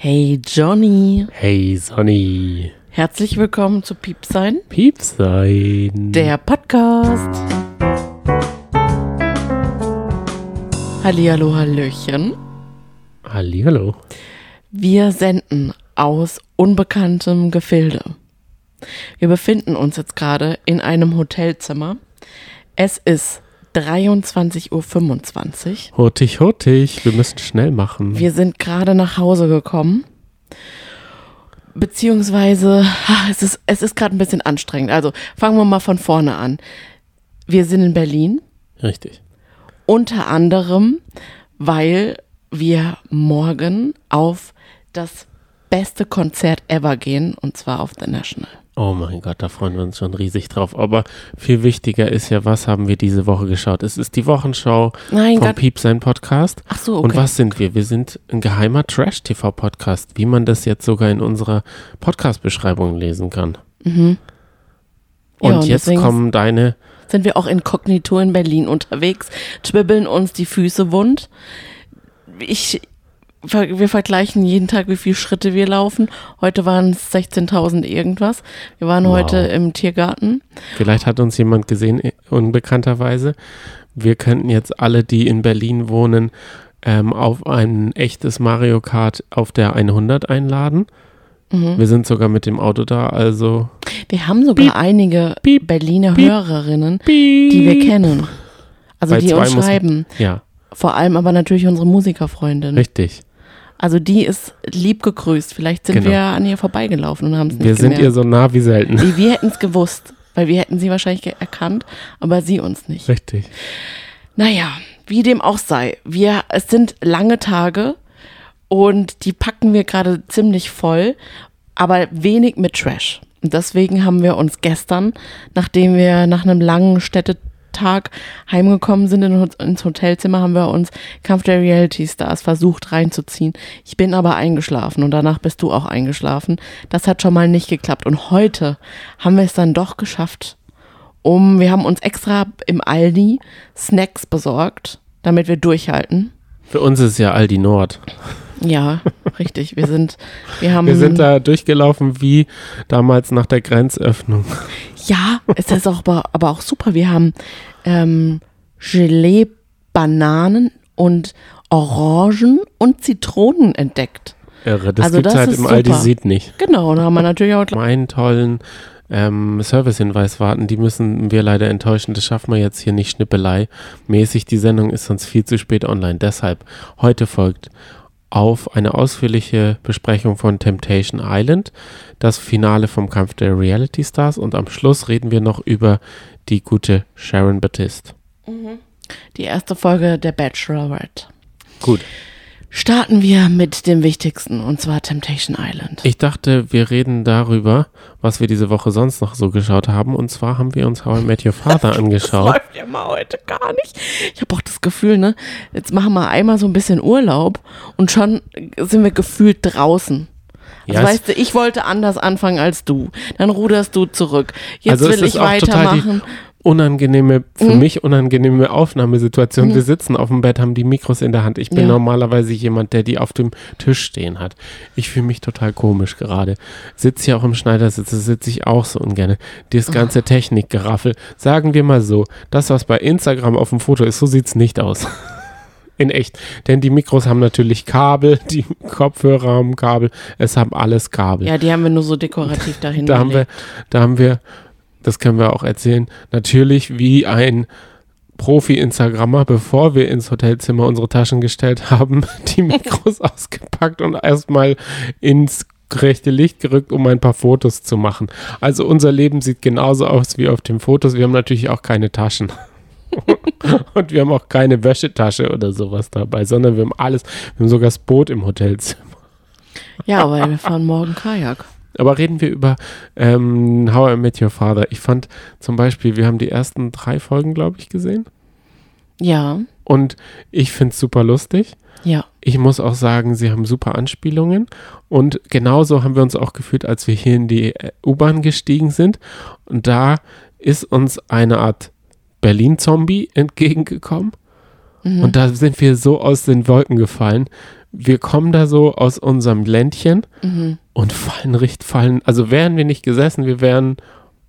Hey Johnny, Hey Sonny. herzlich willkommen zu Piepsein, Piepsein. der Podcast. Hallihallo, Hallöchen. Hallihallo. Wir senden aus unbekanntem Gefilde. Wir befinden uns jetzt gerade in einem Hotelzimmer. Es ist 23.25 Uhr. Hurtig, hurtig. Wir müssen schnell machen. Wir sind gerade nach Hause gekommen. Beziehungsweise, es ist, es ist gerade ein bisschen anstrengend. Also fangen wir mal von vorne an. Wir sind in Berlin, Richtig. unter anderem, weil wir morgen auf das beste Konzert ever gehen, und zwar auf The National. Oh mein Gott, da freuen wir uns schon riesig drauf. Aber viel wichtiger ist ja, was haben wir diese Woche geschaut? Es ist die Wochenschau Mein vom Gott. Piepsein Podcast. Ach so, okay. Und was sind wir? Wir sind ein geheimer Trash-TV-Podcast, wie man das jetzt sogar in unserer Podcast-Beschreibung lesen kann. Mhm. Ja, Und und jetzt kommen deine sind wir auch inkognito in Berlin unterwegs, schwibbeln uns die Füße wund. Ich, wir vergleichen jeden Tag, wie viele Schritte wir laufen. Heute waren es 16.000 irgendwas. Wir waren Wow. heute im Tiergarten. Vielleicht hat uns jemand gesehen, äh, unbekannterweise. Wir könnten jetzt alle, die in Berlin wohnen, ähm, auf ein echtes Mario Kart auf der 100 einladen. Mhm. Wir sind sogar mit dem Auto da, also Wir haben sogar einige piep, Berliner piep, Hörerinnen, die wir kennen. Also Bei die uns schreiben. ja, Vor allem aber natürlich unsere Musikerfreundin. richtig. Also die ist lieb gegrüßt. Vielleicht sind Genau. wir an ihr vorbeigelaufen und haben es nicht Wir sind gemerkt. ihr so nah wie selten. Wir hätten es gewusst, weil wir hätten sie wahrscheinlich erkannt, aber sie uns nicht. Richtig. Naja, wie dem auch sei, wir, es sind lange Tage und die packen wir gerade ziemlich voll, aber wenig mit Trash. Und deswegen haben wir uns gestern, nachdem wir nach einem langen Städtetag heimgekommen sind in, ins Hotelzimmer, haben wir uns Kampf der Reality Stars versucht reinzuziehen. Ich bin aber eingeschlafen und danach bist du auch eingeschlafen. Das hat schon mal nicht geklappt. Und heute haben wir es dann doch geschafft, um, wir haben uns extra im Aldi Snacks besorgt, damit wir durchhalten. Für uns ist ja Aldi Nord. Ja, richtig. Wir sind, wir haben. Wir sind da durchgelaufen wie damals nach der Grenzöffnung. Ja, es ist auch, aber, aber auch super. Wir haben ähm, Gelee, Bananen und Orangen und Zitronen entdeckt. Irre, das Also gibt's das halt ist im Aldi. Sieht nicht. Genau, da haben wir natürlich auch. einen tollen ähm, Servicehinweis warten. Die müssen wir leider enttäuschen. Das schaffen wir jetzt hier nicht schnippelei mäßig. Die Sendung ist sonst viel zu spät online. Deshalb heute folgt auf eine ausführliche Besprechung von Temptation Island, das Finale vom Kampf der Reality Stars und am Schluss reden wir noch über die gute Sharon Baptiste. Die erste Folge der Bachelorette. Gut. Starten wir mit dem Wichtigsten und zwar Temptation Island. Ich dachte, wir reden darüber, was wir diese Woche sonst noch so geschaut haben. Und zwar haben wir uns How I Met Your Father Das angeschaut. läuft ja mal heute gar nicht. Ich habe auch das Gefühl, ne, jetzt machen wir einmal so ein bisschen Urlaub und schon sind wir gefühlt draußen. Also Ja, weißt du, ich wollte anders anfangen als du. Dann ruderst du zurück. Jetzt Also will ich weitermachen. unangenehme, für Mhm. mich unangenehme Aufnahmesituation. Wir sitzen auf dem Bett, haben die Mikros in der Hand. Ich bin Ja. normalerweise jemand, der die auf dem Tisch stehen hat. Ich fühle mich total komisch gerade. Sitze hier auch im Schneidersitz, sitze ich auch so ungern. Das ganze Technikgeraffel. Sagen wir mal so, das, was bei Instagram auf dem Foto ist, so sieht es nicht aus. In echt. Denn die Mikros haben natürlich Kabel, die Kopfhörer haben Kabel, es haben alles Kabel. Ja, die haben wir nur so dekorativ dahin Da haben wir, da haben wir, das können wir auch erzählen, natürlich wie ein Profi-Instagrammer, bevor wir ins Hotelzimmer unsere Taschen gestellt haben, die Mikros ausgepackt und erstmal ins rechte Licht gerückt, um ein paar Fotos zu machen. Also unser Leben sieht genauso aus wie auf den Fotos. Wir haben natürlich auch keine Taschen. und wir haben auch keine Wäschetasche oder sowas dabei, sondern wir haben alles. Wir haben sogar das Boot im Hotelzimmer. Ja, aber wir fahren morgen Kajak. Aber reden wir über ähm, How I Met Your Father. Ich fand zum Beispiel, wir haben die ersten drei Folgen, glaube ich, gesehen. Ja, Und ich finde es super lustig. ja. Ich muss auch sagen, sie haben super Anspielungen. Und genauso haben wir uns auch gefühlt, als wir hier in die äh, U-Bahn gestiegen sind. Und da ist uns eine Art Berlin-Zombie entgegengekommen. Mhm. Und da sind wir so aus den Wolken gefallen. wir kommen da so aus unserem Ländchen Mhm. und fallen richtig fallen. Also wären wir nicht gesessen, wir wären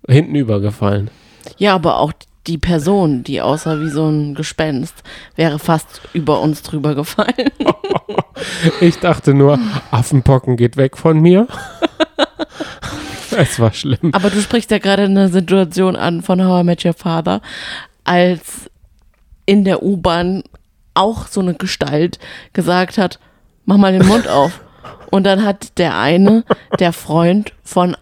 hinten übergefallen. Ja, aber auch die Person, die aussah wie so ein Gespenst, wäre fast über uns drüber gefallen. Ich dachte nur, Affenpocken geht weg von mir. es war schlimm. Aber du sprichst ja gerade eine Situation an von How I Met Your Father, als in der U-Bahn auch so eine Gestalt gesagt hat, mach mal den Mund auf. Und dann hat der eine, der Freund von,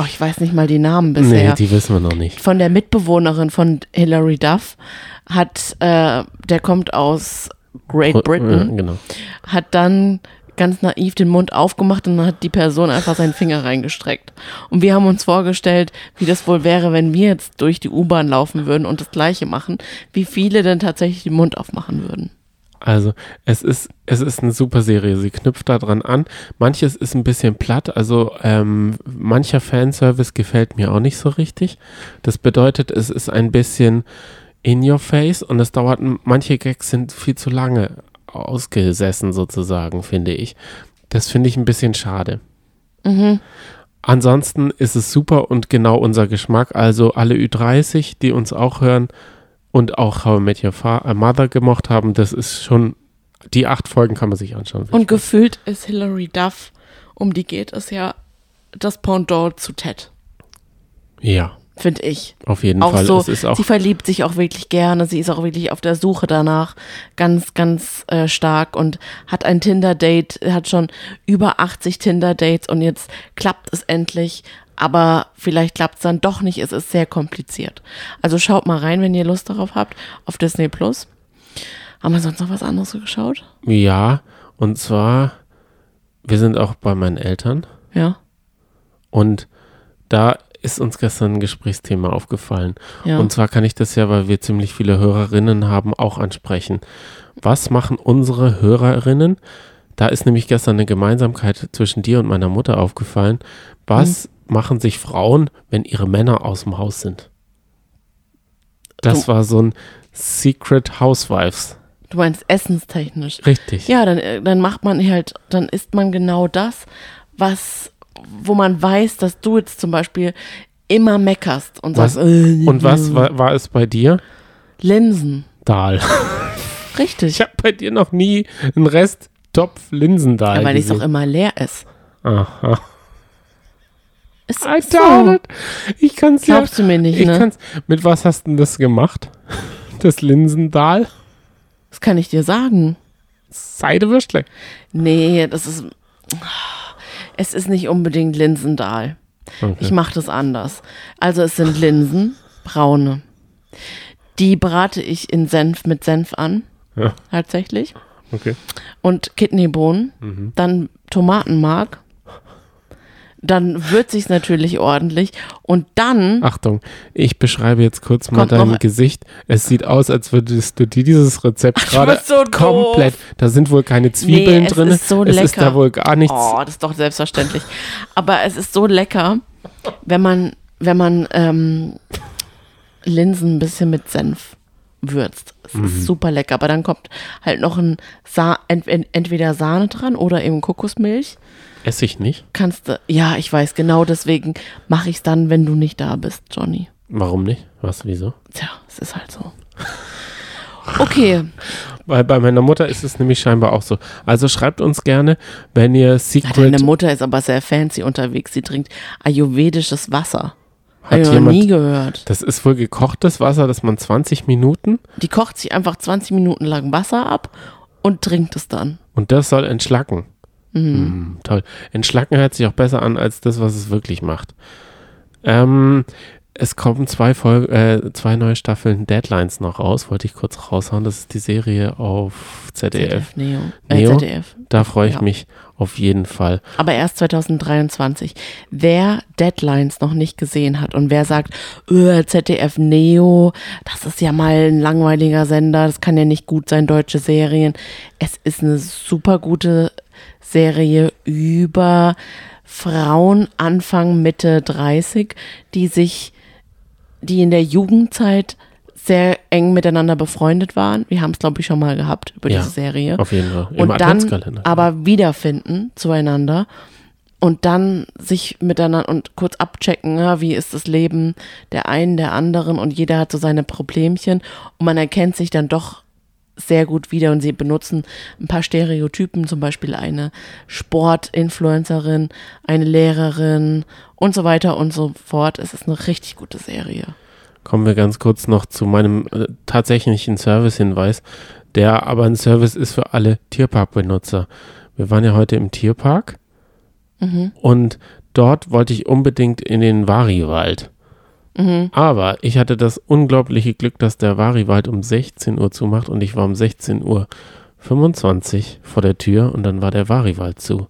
oh, ich weiß nicht mal die Namen Nee, bisher, die wissen wir noch nicht. von der Mitbewohnerin von Hilary Duff, hat, äh, der kommt aus Great Britain, genau. hat dann ganz naiv den Mund aufgemacht und dann hat die Person einfach seinen Finger reingestreckt. Und wir haben uns vorgestellt, wie das wohl wäre, wenn wir jetzt durch die U-Bahn laufen würden und das Gleiche machen, wie viele denn tatsächlich den Mund aufmachen würden. Also es ist, es ist eine super Serie. Sie knüpft daran an. Manches ist ein bisschen platt. Also ähm, mancher Fanservice gefällt mir auch nicht so richtig. Das bedeutet, es ist ein bisschen in your face und es dauert, manche Gags sind viel zu lange ausgesessen sozusagen, finde ich. Das finde ich ein bisschen schade. Ansonsten ist es super und genau unser Geschmack. Also alle Ü30, die uns auch hören und auch How I Met Your Fa äh, Mother gemocht haben, das ist schon, die acht Folgen kann man sich anschauen. Und gefühlt ist Hilary Duff, um die geht es ja das Pendant zu Ted, ja, finde ich. auf jeden auch Fall. so, es ist auch, sie verliebt sich auch wirklich gerne, sie ist auch wirklich auf der Suche danach, ganz, ganz äh, stark und hat ein Tinder-Date, hat schon über 80 Tinder-Dates und jetzt klappt es endlich, aber vielleicht klappt es dann doch nicht, es ist sehr kompliziert. Also schaut mal rein, wenn ihr Lust darauf habt, auf Disney Plus. Haben wir sonst noch was anderes geschaut? ja, und zwar, wir sind auch bei meinen Eltern Ja, und da ist uns gestern ein Gesprächsthema aufgefallen. ja. Und zwar kann ich das ja, weil wir ziemlich viele Hörerinnen haben, auch ansprechen. Was machen unsere Hörerinnen? Da ist nämlich gestern eine Gemeinsamkeit zwischen dir und meiner Mutter aufgefallen. Was machen sich Frauen, wenn ihre Männer aus dem Haus sind? Das Du- war so ein Secret Housewives. du meinst essenstechnisch. Richtig. Ja, dann, äh, dann macht man halt, dann isst man genau das, was, wo man weiß, dass du jetzt zum Beispiel immer meckerst und Was- sagst, äh, Und was war, war es bei dir? Linsen. Dahl. Richtig. Ich habe bei dir noch nie einen Rest Topf Linsendahl Ja, weil es doch immer leer ist. Aha. Ist I so. Ich kann's ja. Glaubst du mir nicht, Ich ne? kann's. Mit was hast du denn das gemacht? Das Linsendahl? Das kann ich dir sagen. Seidewürstle. Nee, das ist, es ist nicht unbedingt Linsendahl. Okay. Ich mache das anders. Also es sind Linsen, braune. Die brate ich in Senf mit Senf an, Ja. tatsächlich. Okay. und Kidneybohnen, Mhm. dann Tomatenmark, dann würze ich es natürlich ordentlich und dann, Achtung, ich beschreibe jetzt kurz mal dein Gesicht. Es sieht aus, als würdest du dir dieses Rezept gerade so doof. komplett. Da sind wohl keine Zwiebeln Nee, es drin. ist so es ist da lecker. wohl gar nichts. oh, das ist doch selbstverständlich. Aber es ist so lecker, wenn man, wenn man ähm, Linsen ein bisschen mit Senf würzt. Es Mhm. ist super lecker, aber dann kommt halt noch ein Sa ent ent entweder Sahne dran oder eben Kokosmilch. Esse ich nicht. Kannst du, ja, ich weiß, genau deswegen mache ich es dann, wenn du nicht da bist, Johnny. Warum nicht? Was, wieso? Tja, es ist halt so. Okay, Weil bei meiner Mutter ist es nämlich scheinbar auch so. Also schreibt uns gerne, wenn ihr ja, Secret deine Mutter ist aber sehr fancy unterwegs. Sie trinkt ayurvedisches Wasser. Hat ich noch jemand- nie gehört. Das ist wohl gekochtes Wasser, das man 20 Minuten Die kocht sich einfach 20 Minuten lang Wasser ab und trinkt es dann. und das soll entschlacken. Mm, toll. Entschlacken hört sich auch besser an als das, was es wirklich macht. Ähm, es kommen zwei, Folge, äh, zwei neue Staffeln Deadlines noch raus, wollte ich kurz raushauen. Das ist die Serie auf ZDF. ZDF Neo. Äh, Neo? ZDF. Da freue ich Ja. mich auf jeden Fall. Aber erst 2023. Wer Deadlines noch nicht gesehen hat und wer sagt, öh, ZDF Neo, das ist ja mal ein langweiliger Sender, das kann ja nicht gut sein, deutsche Serien. Es ist eine super gute Serie über Frauen Anfang, Mitte 30, die sich, die in der Jugendzeit sehr eng miteinander befreundet waren. Wir haben es, glaube ich, schon mal gehabt über Ja, diese Serie. Auf jeden Fall. Im und dann aber wiederfinden zueinander und dann sich miteinander und kurz abchecken, ja, wie ist das Leben der einen, der anderen und jeder hat so seine Problemchen und man erkennt sich dann doch sehr gut wieder und sie benutzen ein paar Stereotypen, zum Beispiel eine Sportinfluencerin, eine Lehrerin und so weiter und so fort. Es ist eine richtig gute Serie. Kommen wir ganz kurz noch zu meinem äh, tatsächlichen Service-Hinweis, der aber ein Service ist für alle Tierparkbenutzer. Wir waren ja heute im Tierpark Mhm. und dort wollte ich unbedingt in den Variwald. Mhm. Aber ich hatte das unglaubliche Glück, dass der Variwald um 16 Uhr zumacht und ich war um 16 Uhr 25 vor der Tür und dann war der Variwald zu.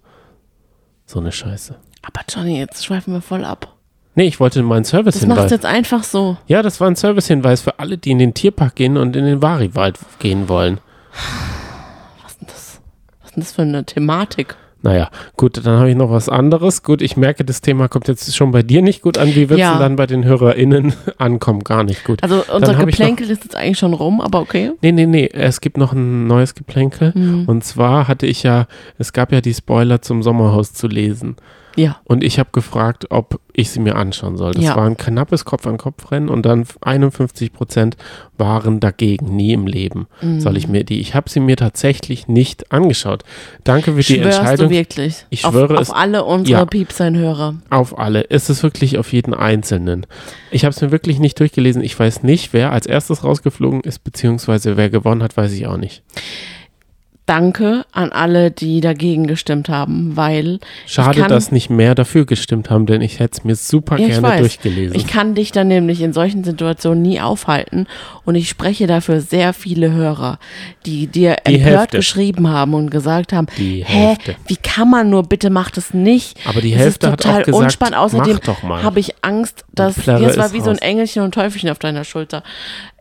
So eine Scheiße. Aber Johnny, jetzt schweifen wir voll ab. Nee, ich wollte meinen Das machst Service-Hinweis. du jetzt einfach so. Ja, das war ein Service-Hinweis für alle, die in den Tierpark gehen und in den Variwald gehen wollen. Was ist denn das? Was ist denn das für eine Thematik? Naja, gut, dann habe ich noch was anderes. Gut, ich merke, das Thema kommt jetzt schon bei dir nicht gut an. Wie wird es Ja. dann bei den HörerInnen ankommen? Gar nicht gut. Also unser Geplänkel ist jetzt eigentlich schon rum, aber okay. Nee, nee, nee, es gibt noch ein neues Geplänkel. Mhm. Und zwar hatte ich ja, es gab ja die Spoiler zum Sommerhaus zu lesen. Ja. Und ich habe gefragt, ob ich sie mir anschauen soll. Das Ja. war ein knappes Kopf-an-Kopf-Rennen und dann 51 Prozent waren dagegen, nie im Leben. Mhm. Soll ich mir die, ich habe sie mir tatsächlich nicht angeschaut. Danke für die Schwörst Entscheidung. du wirklich? Ich auf, schwöre auf es- alle unsere Ja. Piepsein-Hörer. Auf alle. Es ist wirklich auf jeden Einzelnen. Ich habe es mir wirklich nicht durchgelesen. Ich weiß nicht, wer als erstes rausgeflogen ist, beziehungsweise wer gewonnen hat, weiß ich auch nicht. Danke an alle, die dagegen gestimmt haben, weil Schade, kann- dass nicht mehr dafür gestimmt haben, denn ich hätte es mir super Ja, gerne weiß. durchgelesen. ich kann dich dann nämlich in solchen Situationen nie aufhalten und ich spreche dafür sehr viele Hörer, die dir Die empört Hälfte. geschrieben haben und gesagt haben, Die hä, Hälfte. wie kann man nur, bitte macht es nicht. Aber die Es Hälfte hat total auch gesagt, unspannend. Außerdem mach doch mal. habe ich Angst, dass jetzt war wie so ein raus. Engelchen und Teufelchen auf deiner Schulter.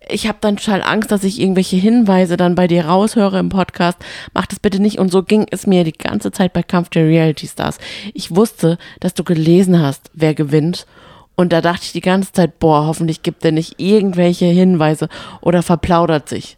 Ich habe dann total Angst, dass ich irgendwelche Hinweise dann bei dir raushöre im Podcast. Mach das bitte nicht. Und so ging es mir die ganze Zeit bei Kampf der Reality Stars. Ich wusste, dass du gelesen hast, wer gewinnt. Und da dachte ich die ganze Zeit, boah, hoffentlich gibt er nicht irgendwelche Hinweise oder verplaudert sich.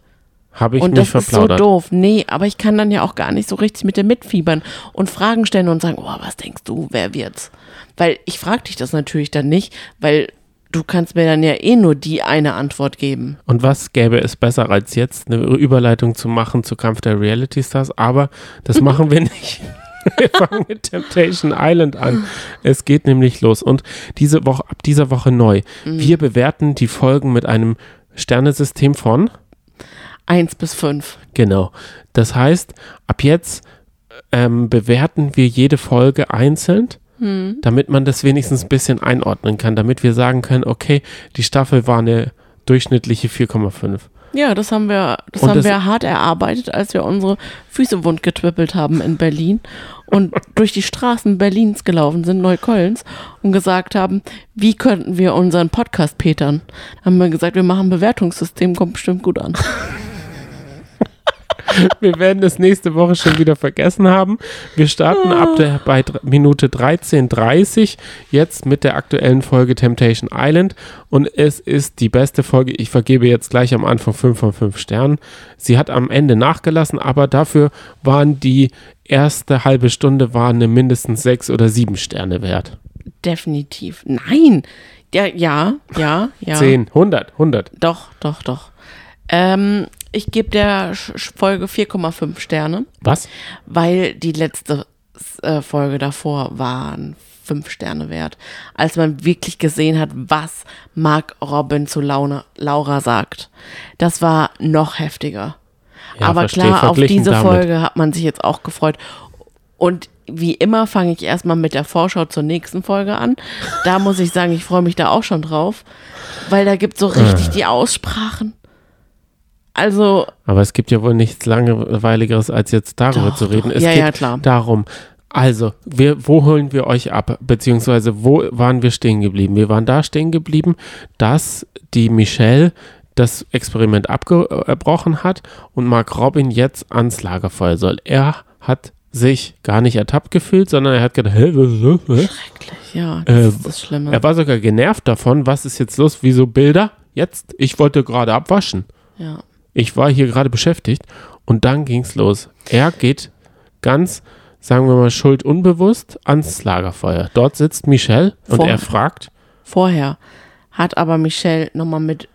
Habe ich und nicht das ist so verplaudert. doof. Nee, aber ich kann dann ja auch gar nicht so richtig mit dir mitfiebern und Fragen stellen und sagen, oh, was denkst du, wer wird's? Weil ich frage dich das natürlich dann nicht, weil du kannst mir dann ja eh nur die eine Antwort geben. Und was gäbe es besser als jetzt, eine Überleitung zu machen zu Kampf der Reality Stars? Aber das machen wir nicht. Wir fangen mit Temptation Island an. Es geht nämlich los. Und diese Woche, ab dieser Woche neu. Mhm. Wir bewerten die Folgen mit einem Sternesystem von. Eins bis fünf. Genau. Das heißt, ab jetzt ähm, bewerten wir jede Folge einzeln, Hm. damit man das wenigstens ein bisschen einordnen kann, damit wir sagen können, okay, die Staffel war eine durchschnittliche 4,5. Ja, das haben wir, das Und haben das- wir hart erarbeitet, als wir unsere Füße wund getwippelt haben in Berlin und durch die Straßen Berlins gelaufen sind, Neuköllns, und gesagt haben, wie könnten wir unseren Podcast petern? Haben wir gesagt, wir machen ein Bewertungssystem, kommt bestimmt gut an. Wir werden es nächste Woche schon wieder vergessen haben. Wir starten ab der, bei Minute 13.30 jetzt mit der aktuellen Folge Temptation Island und es ist die beste Folge. Ich vergebe jetzt gleich am Anfang 5 von 5 Sternen. Sie hat am Ende nachgelassen, aber dafür waren die erste halbe Stunde waren eine mindestens 6 oder 7 Sterne wert. Definitiv. Nein. Ja, ja, ja, ja. 10, 100, 100. Doch, doch, doch. Ähm, ich gebe der Folge 4,5 Sterne, Was? weil die letzte äh, Folge davor waren 5 Sterne wert. Als man wirklich gesehen hat, was Mark Robin zu Laune, Laura sagt. Das war noch heftiger. Ja, Aber verstehe, klar, auf diese damit. Folge hat man sich jetzt auch gefreut. Und wie immer fange ich erstmal mit der Vorschau zur nächsten Folge an. Da muss ich sagen, ich freue mich da auch schon drauf, weil da gibt so richtig die Aussprachen. Also, Aber es gibt ja wohl nichts Langweiligeres, als jetzt darüber Doch, zu reden. doch. Es Ja, geht ja, klar. darum. Also, wir, wo holen wir euch ab? Beziehungsweise, wo waren wir stehen geblieben? Wir waren da stehen geblieben, dass die Michelle das Experiment abgebrochen hat und Mark Robin jetzt ans Lagerfeuer soll. Er hat sich gar nicht ertappt gefühlt, sondern er hat gedacht, hä, was ist? Hä? schrecklich, ja, das Äh, ist das Schlimme. Er war sogar genervt davon, was ist jetzt los, wieso Bilder? jetzt, ich wollte gerade abwaschen. Ja. Ich war hier gerade beschäftigt und dann ging's los. Er geht ganz, sagen wir mal, schuldunbewusst ans Lagerfeuer. Dort sitzt Michelle und Vor- er fragt, Vorher hat aber Michelle nochmal mit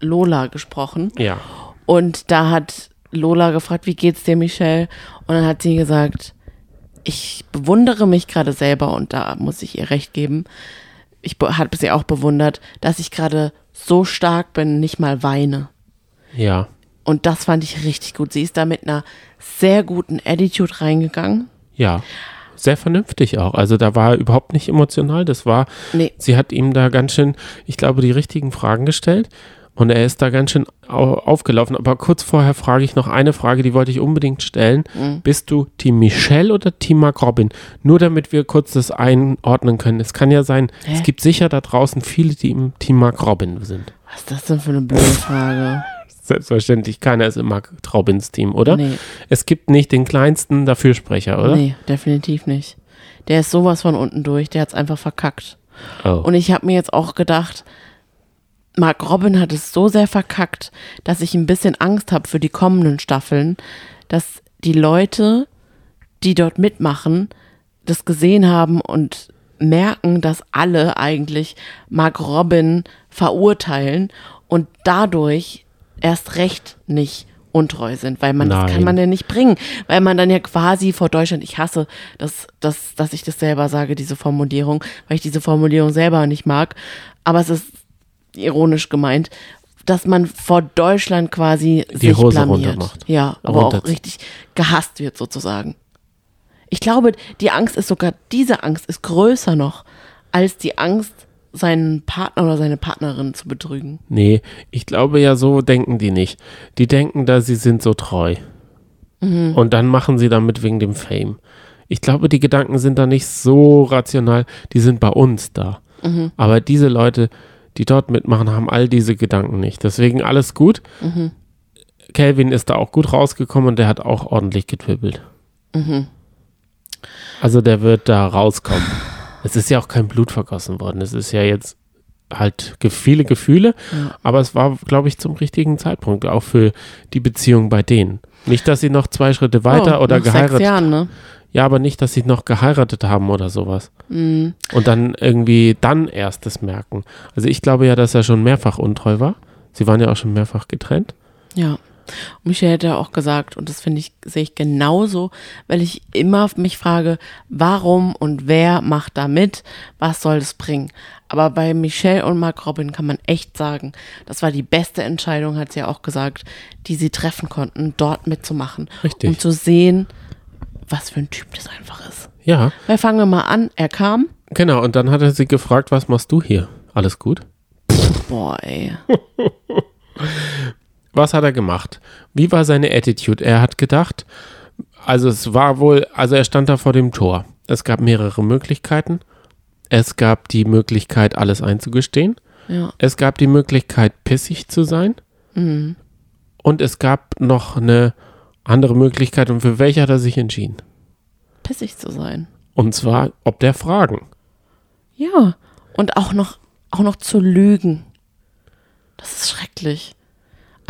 Lola gesprochen. ja, Und da hat Lola gefragt, wie geht's dir, Michelle? Und dann hat sie gesagt, ich bewundere mich gerade selber und da muss ich ihr recht geben. Ich be- habe sie auch bewundert, dass ich gerade so stark bin, nicht mal weine. Ja, Und das fand ich richtig gut. Sie ist da mit einer sehr guten Attitude reingegangen. ja. Sehr vernünftig auch. Also da war er überhaupt nicht emotional. Das war, Nee, sie hat ihm da ganz schön, ich glaube, die richtigen Fragen gestellt. Und er ist da ganz schön au aufgelaufen. Aber kurz vorher frage ich noch eine Frage, die wollte ich unbedingt stellen. Mhm. Bist du Team Michelle oder Team Mark Robin? Nur damit wir kurz das einordnen können. Es kann ja sein, Hä? es gibt sicher da draußen viele, die im Team Mark Robin sind. was ist das denn für eine blöde Frage? Selbstverständlich, keiner ist im Mark Robins Team, oder? Nee, Es gibt nicht den kleinsten Dafürsprecher, oder? nee, definitiv nicht. Der ist sowas von unten durch, der hat's einfach verkackt. Oh. Und ich habe mir jetzt auch gedacht, Mark Robin hat es so sehr verkackt, dass ich ein bisschen Angst habe für die kommenden Staffeln, dass die Leute, die dort mitmachen, das gesehen haben und merken, dass alle eigentlich Mark Robin verurteilen und dadurch erst recht nicht untreu sind, weil man das kann Nein. man ja nicht bringen, weil man dann ja quasi vor Deutschland, ich hasse, dass, dass, dass ich das selber sage, diese Formulierung, weil ich diese Formulierung selber nicht mag, aber es ist ironisch gemeint, dass man vor Deutschland quasi Die sich Hose blamiert. runtermacht. Ja, aber auch richtig gehasst wird sozusagen. Ich glaube, die Angst ist sogar, diese Angst ist größer noch, als die Angst, seinen Partner oder seine Partnerin zu betrügen. Nee, ich glaube ja, so denken die nicht. Die denken da, sie sind so treu. Mhm. Und dann machen sie damit wegen dem Fame. Ich glaube, die Gedanken sind da nicht so rational. Die sind bei uns da. Mhm. Aber diese Leute, die dort mitmachen, haben all diese Gedanken nicht. Deswegen alles gut. Mhm. Calvin ist da auch gut rausgekommen und der hat auch ordentlich getwibbelt. Mhm. Also der wird da rauskommen. Es ist ja auch kein Blut vergossen worden. Es ist ja jetzt halt viele Gefühle, Ja. aber es war, glaube ich, zum richtigen Zeitpunkt, auch für die Beziehung bei denen. Nicht, dass sie noch zwei Schritte weiter Oh, oder geheiratet Jahren, ne? Ja, aber nicht, dass sie noch geheiratet haben oder sowas. Mhm. Und dann irgendwie dann erst das merken. Also ich glaube ja, dass er schon mehrfach untreu war. Sie waren ja auch schon mehrfach getrennt. Ja. Und Michelle hat ja auch gesagt, und das finde ich, sehe ich genauso, weil ich immer mich frage, warum und wer macht da mit? Was soll das bringen? Aber bei Michelle und Mark Robin kann man echt sagen, das war die beste Entscheidung, hat sie ja auch gesagt, die sie treffen konnten, dort mitzumachen. Richtig. Um zu sehen, was für ein Typ das einfach ist. Ja, Weil fangen wir mal an, er kam. genau. Und dann hat er sie gefragt, was machst du hier? Alles gut? Boah, ey. Was hat er gemacht? Wie war seine Attitude? Er hat gedacht, also es war wohl, also er stand da vor dem Tor. Es gab mehrere Möglichkeiten. Es gab die Möglichkeit, alles einzugestehen. Ja. Es gab die Möglichkeit, pissig zu sein. Mhm. Und es gab noch eine andere Möglichkeit. Und für welche hat er sich entschieden? Pissig zu sein. Und zwar, ob der Fragen. Ja. Und auch noch, auch noch zu lügen. Das ist schrecklich.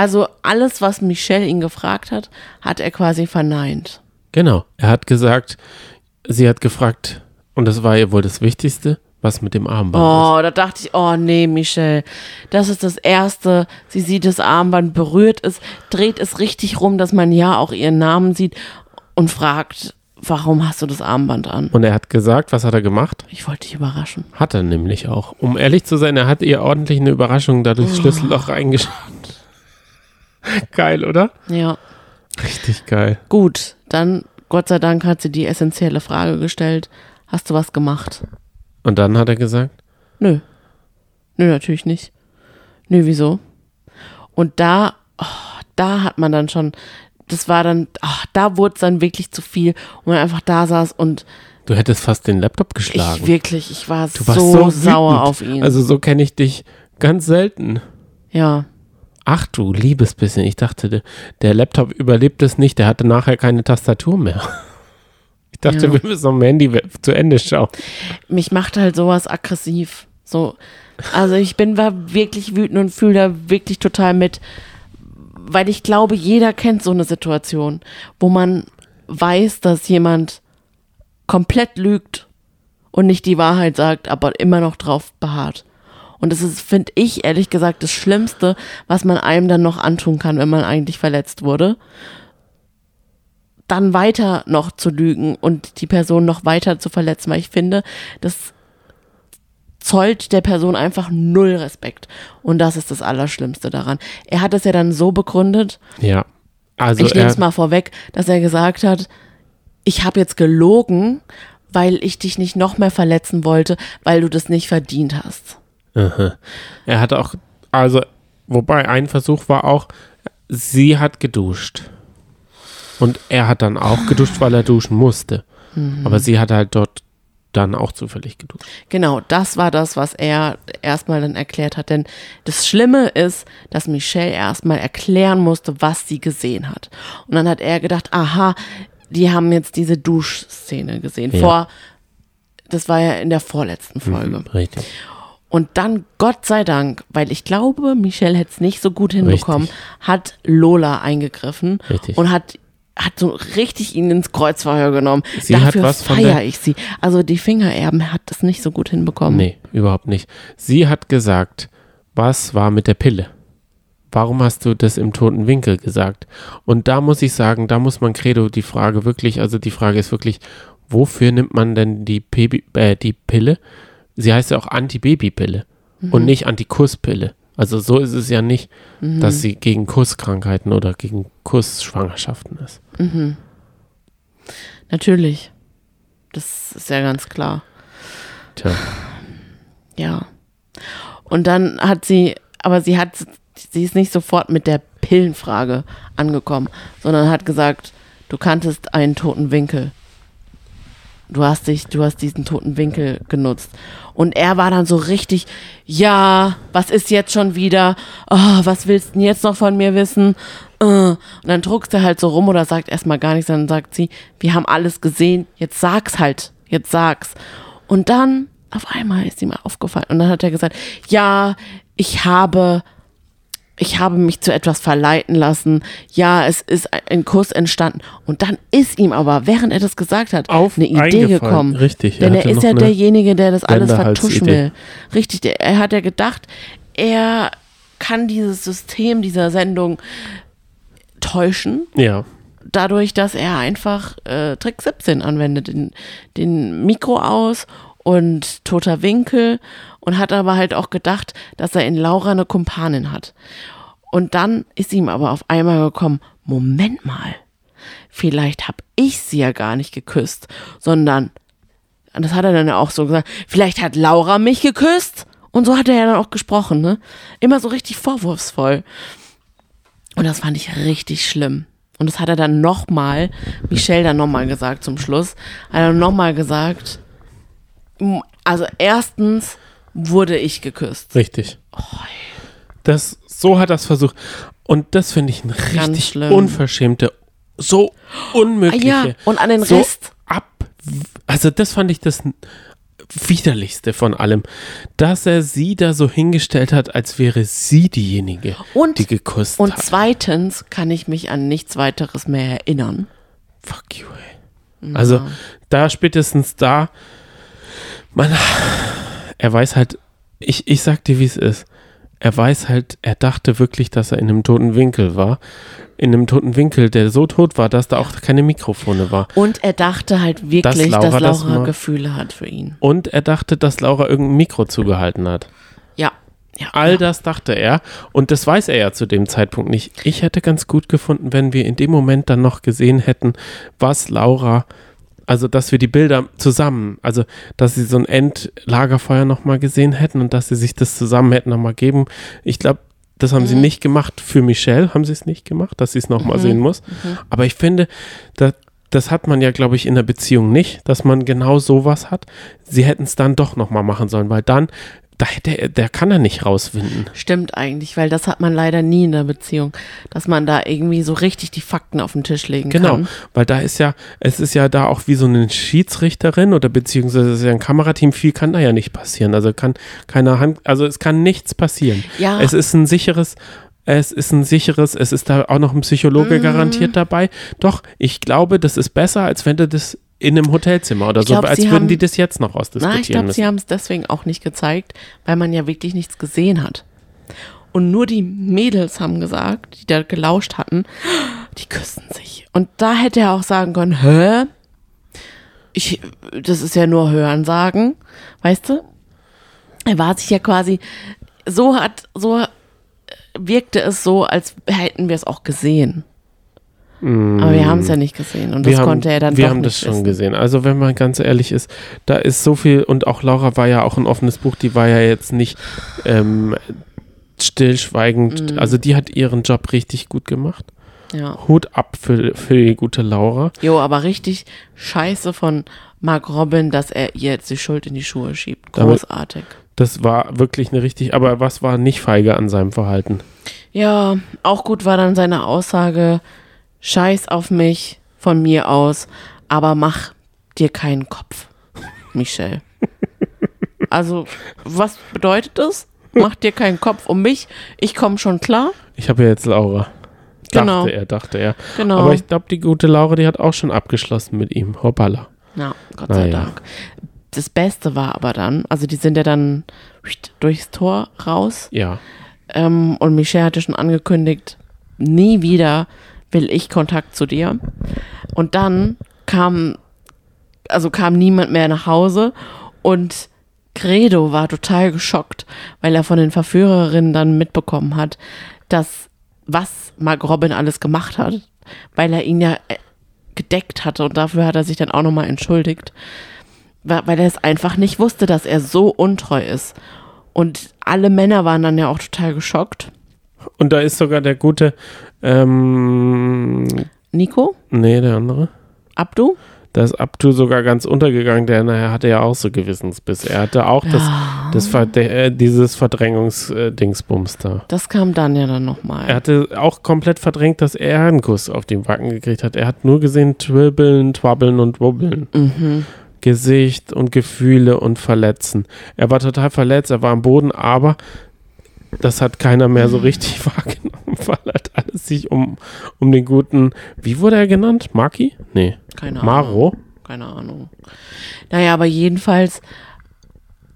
Also alles, was Michelle ihn gefragt hat, hat er quasi verneint. Genau. Er hat gesagt, sie hat gefragt, und das war ihr wohl das Wichtigste, was mit dem Armband ist. Oh, da dachte ich, oh nee, Michelle, das ist das Erste. Sie sieht das Armband, berührt es, dreht es richtig rum, dass man ja auch ihren Namen sieht und fragt, warum hast du das Armband an? Und er hat gesagt, was hat er gemacht? Ich wollte dich überraschen. Hat er nämlich auch. Um ehrlich zu sein, er hat ihr ordentlich eine Überraschung da durchs Schlüsselloch reingeschaut. geil, oder? Ja. Richtig geil. Gut, dann, Gott sei Dank, hat sie die essentielle Frage gestellt. Hast du was gemacht? Und dann hat er gesagt, Nö. Nö, natürlich nicht. Nö, wieso? Und da, oh, da hat man dann schon, das war dann, ach, da wurde es dann wirklich zu viel und man einfach da saß und du hättest fast den Laptop geschlagen. ich wirklich, ich war du warst so, so, sauer auf ihn. Also so kenne ich dich ganz selten. ja, Ach du liebes bisschen. Ich dachte, der, Laptop überlebt es nicht. Der hatte nachher keine Tastatur mehr. Ich dachte, Ja. wir müssen am Handy zu Ende schauen. mich macht halt sowas aggressiv. So, also ich bin war wirklich wütend und fühle da wirklich total mit, weil ich glaube, jeder kennt so eine Situation, wo man weiß, dass jemand komplett lügt und nicht die Wahrheit sagt, aber immer noch drauf beharrt. Und das ist, finde ich, ehrlich gesagt, das Schlimmste, was man einem dann noch antun kann, wenn man eigentlich verletzt wurde. Dann weiter noch zu lügen und die Person noch weiter zu verletzen, weil ich finde, das zollt der Person einfach null Respekt. Und das ist das Allerschlimmste daran. Er hat es ja dann so begründet. Ja. Also ich nehme es mal vorweg, dass er gesagt hat, ich habe jetzt gelogen, weil ich dich nicht noch mehr verletzen wollte, weil du das nicht verdient hast. Aha. er hat auch, also, wobei ein Versuch war auch, sie hat geduscht. Und er hat dann auch geduscht, weil er duschen musste. Mhm. Aber sie hat halt dort dann auch zufällig geduscht. Genau, das war das, was er erstmal dann erklärt hat. Denn das Schlimme ist, dass Michelle erstmal erklären musste, was sie gesehen hat. Und dann hat er gedacht, aha, die haben jetzt diese Duschszene gesehen. Ja. Vor, das war ja in der vorletzten Folge. Mhm, richtig. Und dann, Gott sei Dank, weil ich glaube, Michelle hätte es nicht so gut hinbekommen, Richtig. hat Lola eingegriffen Richtig. und hat hat so richtig ihn ins Kreuzfeuer genommen. Sie hat Dafür feiere ich sie. Also die Fingererben hat das nicht so gut hinbekommen. Nee, überhaupt nicht. Sie hat gesagt, was war mit der Pille? Warum hast du das im toten Winkel gesagt? Und da muss ich sagen, da muss man Credo die Frage wirklich, also die Frage ist wirklich, wofür nimmt man denn die, Baby, äh, die Pille? Sie heißt ja auch Antibabypille und nicht Antikusspille. Also so ist es ja nicht, dass sie gegen Kusskrankheiten oder gegen Kussschwangerschaften ist. Natürlich. Das ist ja ganz klar. Tja, Ja. Und dann hat sie, aber sie hat, sie ist nicht sofort mit der Pillenfrage angekommen, sondern hat gesagt, du kanntest einen toten Winkel. Du hast dich, du hast diesen toten Winkel genutzt. Und er war dann so richtig, ja, was ist jetzt schon wieder? Oh, was willst du denn jetzt noch von mir wissen? Äh. Und dann druckst er halt so rum oder sagt erstmal gar nichts, dann sagt sie, wir haben alles gesehen, jetzt sag's halt, jetzt sag's. Und dann auf einmal ist ihm aufgefallen und dann hat er gesagt, ja, ich habe ich habe mich zu etwas verleiten lassen. Ja, es ist ein- Kuss entstanden. Und dann ist ihm aber, während er das gesagt hat, Auf- eine Idee gekommen. Richtig, Denn er ist ja derjenige, der das alles vertuschen will. Richtig, der, er hat ja gedacht, er kann dieses System dieser Sendung täuschen, ja, dadurch, dass er einfach äh, Trick 17 anwendet, den, den Mikro aus und toter Winkel und hat aber halt auch gedacht, dass er in Laura eine Kumpanin hat. Und dann ist ihm aber auf einmal gekommen, Moment mal, vielleicht habe ich sie ja gar nicht geküsst, sondern, das hat er dann auch so gesagt, vielleicht hat Laura mich geküsst. Und so hat er ja dann auch gesprochen, ne? Immer so richtig vorwurfsvoll. Und das fand ich richtig schlimm. Und das hat er dann nochmal, Michelle dann nochmal gesagt zum Schluss, hat er nochmal gesagt, also erstens wurde ich geküsst. richtig. Das, so hat er es versucht. Und das finde ich ein richtig unverschämte, so unmögliche. Ah ja, und an den so Rest. ab. Also das fand ich das widerlichste von allem, dass er sie da so hingestellt hat, als wäre sie diejenige, Und- die geküsst Und hat. zweitens kann ich mich an nichts weiteres mehr erinnern. Fuck you, ey. Also da spätestens da, man, er weiß halt, ich, ich sag dir, wie es ist. Er weiß halt, er dachte wirklich, dass er in einem toten Winkel war. In einem toten Winkel, der so tot war, dass da auch keine Mikrofone war. Und er dachte halt wirklich, Laura dass das Laura mal- Gefühle hat für ihn. Und er dachte, dass Laura irgendein Mikro zugehalten hat. Ja. ja All ja. das dachte er. Und das weiß er ja zu dem Zeitpunkt nicht. Ich hätte ganz gut gefunden, wenn wir in dem Moment dann noch gesehen hätten, was Laura, also dass wir die Bilder zusammen, also dass sie so ein Endlagerfeuer nochmal gesehen hätten und dass sie sich das zusammen hätten nochmal geben. Ich glaube, das haben sie nicht gemacht. Für Michelle haben sie es nicht gemacht, dass sie es nochmal sehen muss. Aber ich finde, da, das hat man ja, glaube ich, in der Beziehung nicht, dass man genau sowas hat. Sie hätten es dann doch nochmal machen sollen, weil dann, da, der, der kann er nicht rauswinden. Stimmt eigentlich, weil das hat man leider nie in der Beziehung, dass man da irgendwie so richtig die Fakten auf den Tisch legen Genau, kann. weil da ist ja, es ist ja da auch wie so eine Schiedsrichterin oder beziehungsweise ist ja ein Kamerateam, viel kann da ja nicht passieren. Also kann keine Hand, also es kann nichts passieren. Ja. Es ist ein sicheres, es ist ein sicheres, es ist da auch noch ein Psychologe Mhm. garantiert dabei. Doch, ich glaube, das ist besser, als wenn du das in einem Hotelzimmer oder Ich so, glaub, als sie würden haben- die das jetzt noch Na, ausdiskutieren ich glaube, sie haben es deswegen auch nicht gezeigt, weil man ja wirklich nichts gesehen hat. Und nur die Mädels haben gesagt, die da gelauscht hatten, die küssen sich. Und da hätte er auch sagen können, hä? Ich, das ist ja nur Hörensagen, weißt du? Er war sich ja quasi, so hat, so wirkte es so, als hätten wir es auch gesehen. Aber wir haben es ja nicht gesehen und das wir haben, konnte er dann wir doch haben nicht das schon wissen. gesehen. Also wenn man ganz ehrlich ist, da ist so viel und auch Laura war ja auch ein offenes Buch, die war ja jetzt nicht ähm, stillschweigend. Mhm. Also die hat ihren Job richtig gut gemacht. Ja. Hut ab für, für die gute Laura. Jo, aber richtig scheiße von Mark Robin, dass er ihr jetzt die Schuld in die Schuhe schiebt. Damit- Großartig. Das war wirklich eine richtig, aber was war nicht feige an seinem Verhalten? Ja, auch gut war dann seine Aussage, scheiß auf mich von mir aus, aber mach dir keinen Kopf, Michelle. Also, was bedeutet das? Mach dir keinen Kopf um mich, ich komme schon klar. Ich habe ja jetzt Laura. Dachte Genau. er, dachte er. Genau. Aber ich glaube, die gute Laura, die hat auch schon abgeschlossen mit ihm. Hoppala. Ja, Gott sei Naja. Dank. Das Beste war aber dann, also die sind ja dann durchs Tor raus Ja. ähm, und Michelle hatte schon angekündigt, nie wieder will ich Kontakt zu dir. Und dann kam, also kam niemand mehr nach Hause und Credo war total geschockt, weil er von den Verführerinnen dann mitbekommen hat, dass was Mark Robin alles gemacht hat, weil er ihn ja äh, gedeckt hatte und dafür hat er sich dann auch nochmal entschuldigt, weil er es einfach nicht wusste, dass er so untreu ist. Und alle Männer waren dann ja auch total geschockt. Und da ist sogar der gute, ähm, Nico, nee, der andere. Abdu, Da ist Abdu sogar ganz untergegangen, der nachher hatte ja auch so Gewissensbiss. Er hatte auch das, das Verde äh, dieses Verdrängungs-Dingsbums da. das kam dann ja dann nochmal. Er hatte auch komplett verdrängt, dass er einen Kuss auf den Wacken gekriegt hat. Er hat nur gesehen Twibbeln, Twabbeln und Wubbeln. Mhm. Gesicht und Gefühle und Verletzen. Er war total verletzt, er war am Boden, aber das hat keiner mehr so richtig wahrgenommen, weil halt alles sich um, um den guten, wie wurde er genannt? Maki? Nee, Keine Ahnung. Maro? Keine Ahnung. Naja, aber jedenfalls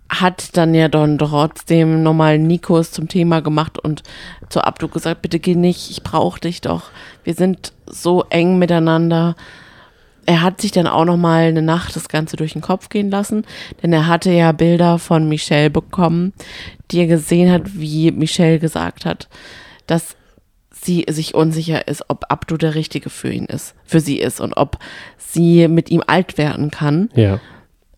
hat dann ja dann trotzdem nochmal Nikos zum Thema gemacht und zu Abdu gesagt, bitte geh nicht, ich brauche dich doch. Wir sind so eng miteinander. Er hat sich dann auch nochmal eine Nacht das Ganze durch den Kopf gehen lassen, denn er hatte ja Bilder von Michelle bekommen, die er gesehen hat, wie Michelle gesagt hat, dass sie sich unsicher ist, ob Abdu der Richtige für ihn ist, für sie ist und ob sie mit ihm alt werden kann. Ja.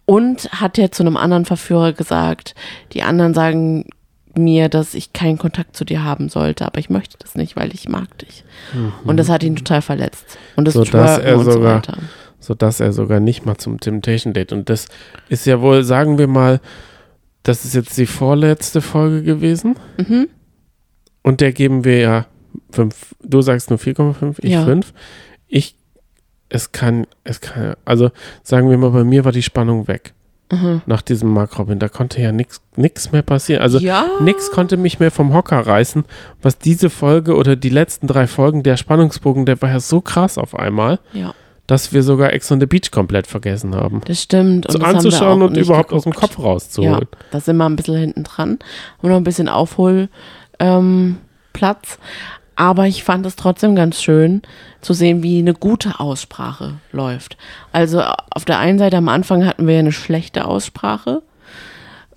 Und hat ja zu einem anderen Verführer gesagt, die anderen sagen mir, dass ich keinen Kontakt zu dir haben sollte, aber ich möchte das nicht, weil ich mag dich. Und das hat ihn total verletzt. Und das So, dass er und so sogar- weiter. sodass er sogar nicht mal zum Temptation Date. Und das ist ja wohl, sagen wir mal, das ist jetzt die vorletzte Folge gewesen. Mhm. Und der geben wir ja fünf. Du sagst nur 4,5, ich Ja. 5. Ich, es kann, es kann, also sagen wir mal, bei mir war die Spannung weg. Mhm. Nach diesem Mark Robin. Da konnte ja nichts mehr passieren. Also ja, Nix konnte mich mehr vom Hocker reißen, was diese Folge oder die letzten drei Folgen, der Spannungsbogen, der war ja so krass auf einmal, ja, dass wir sogar Ex on the Beach komplät vergessen haben. das stimmt. Und So das anzuschauen und überhaupt aus dem geguckt. Kopf rauszuholen. Ja, da sind wir ein bisschen hinten dran. Haben noch ein bisschen Aufholplatz. Ähm, Platz. Aber ich fand es trotzdem ganz schön zu sehen, wie eine gute Aussprache läuft. Also auf der einen Seite am Anfang hatten wir ja eine schlechte Aussprache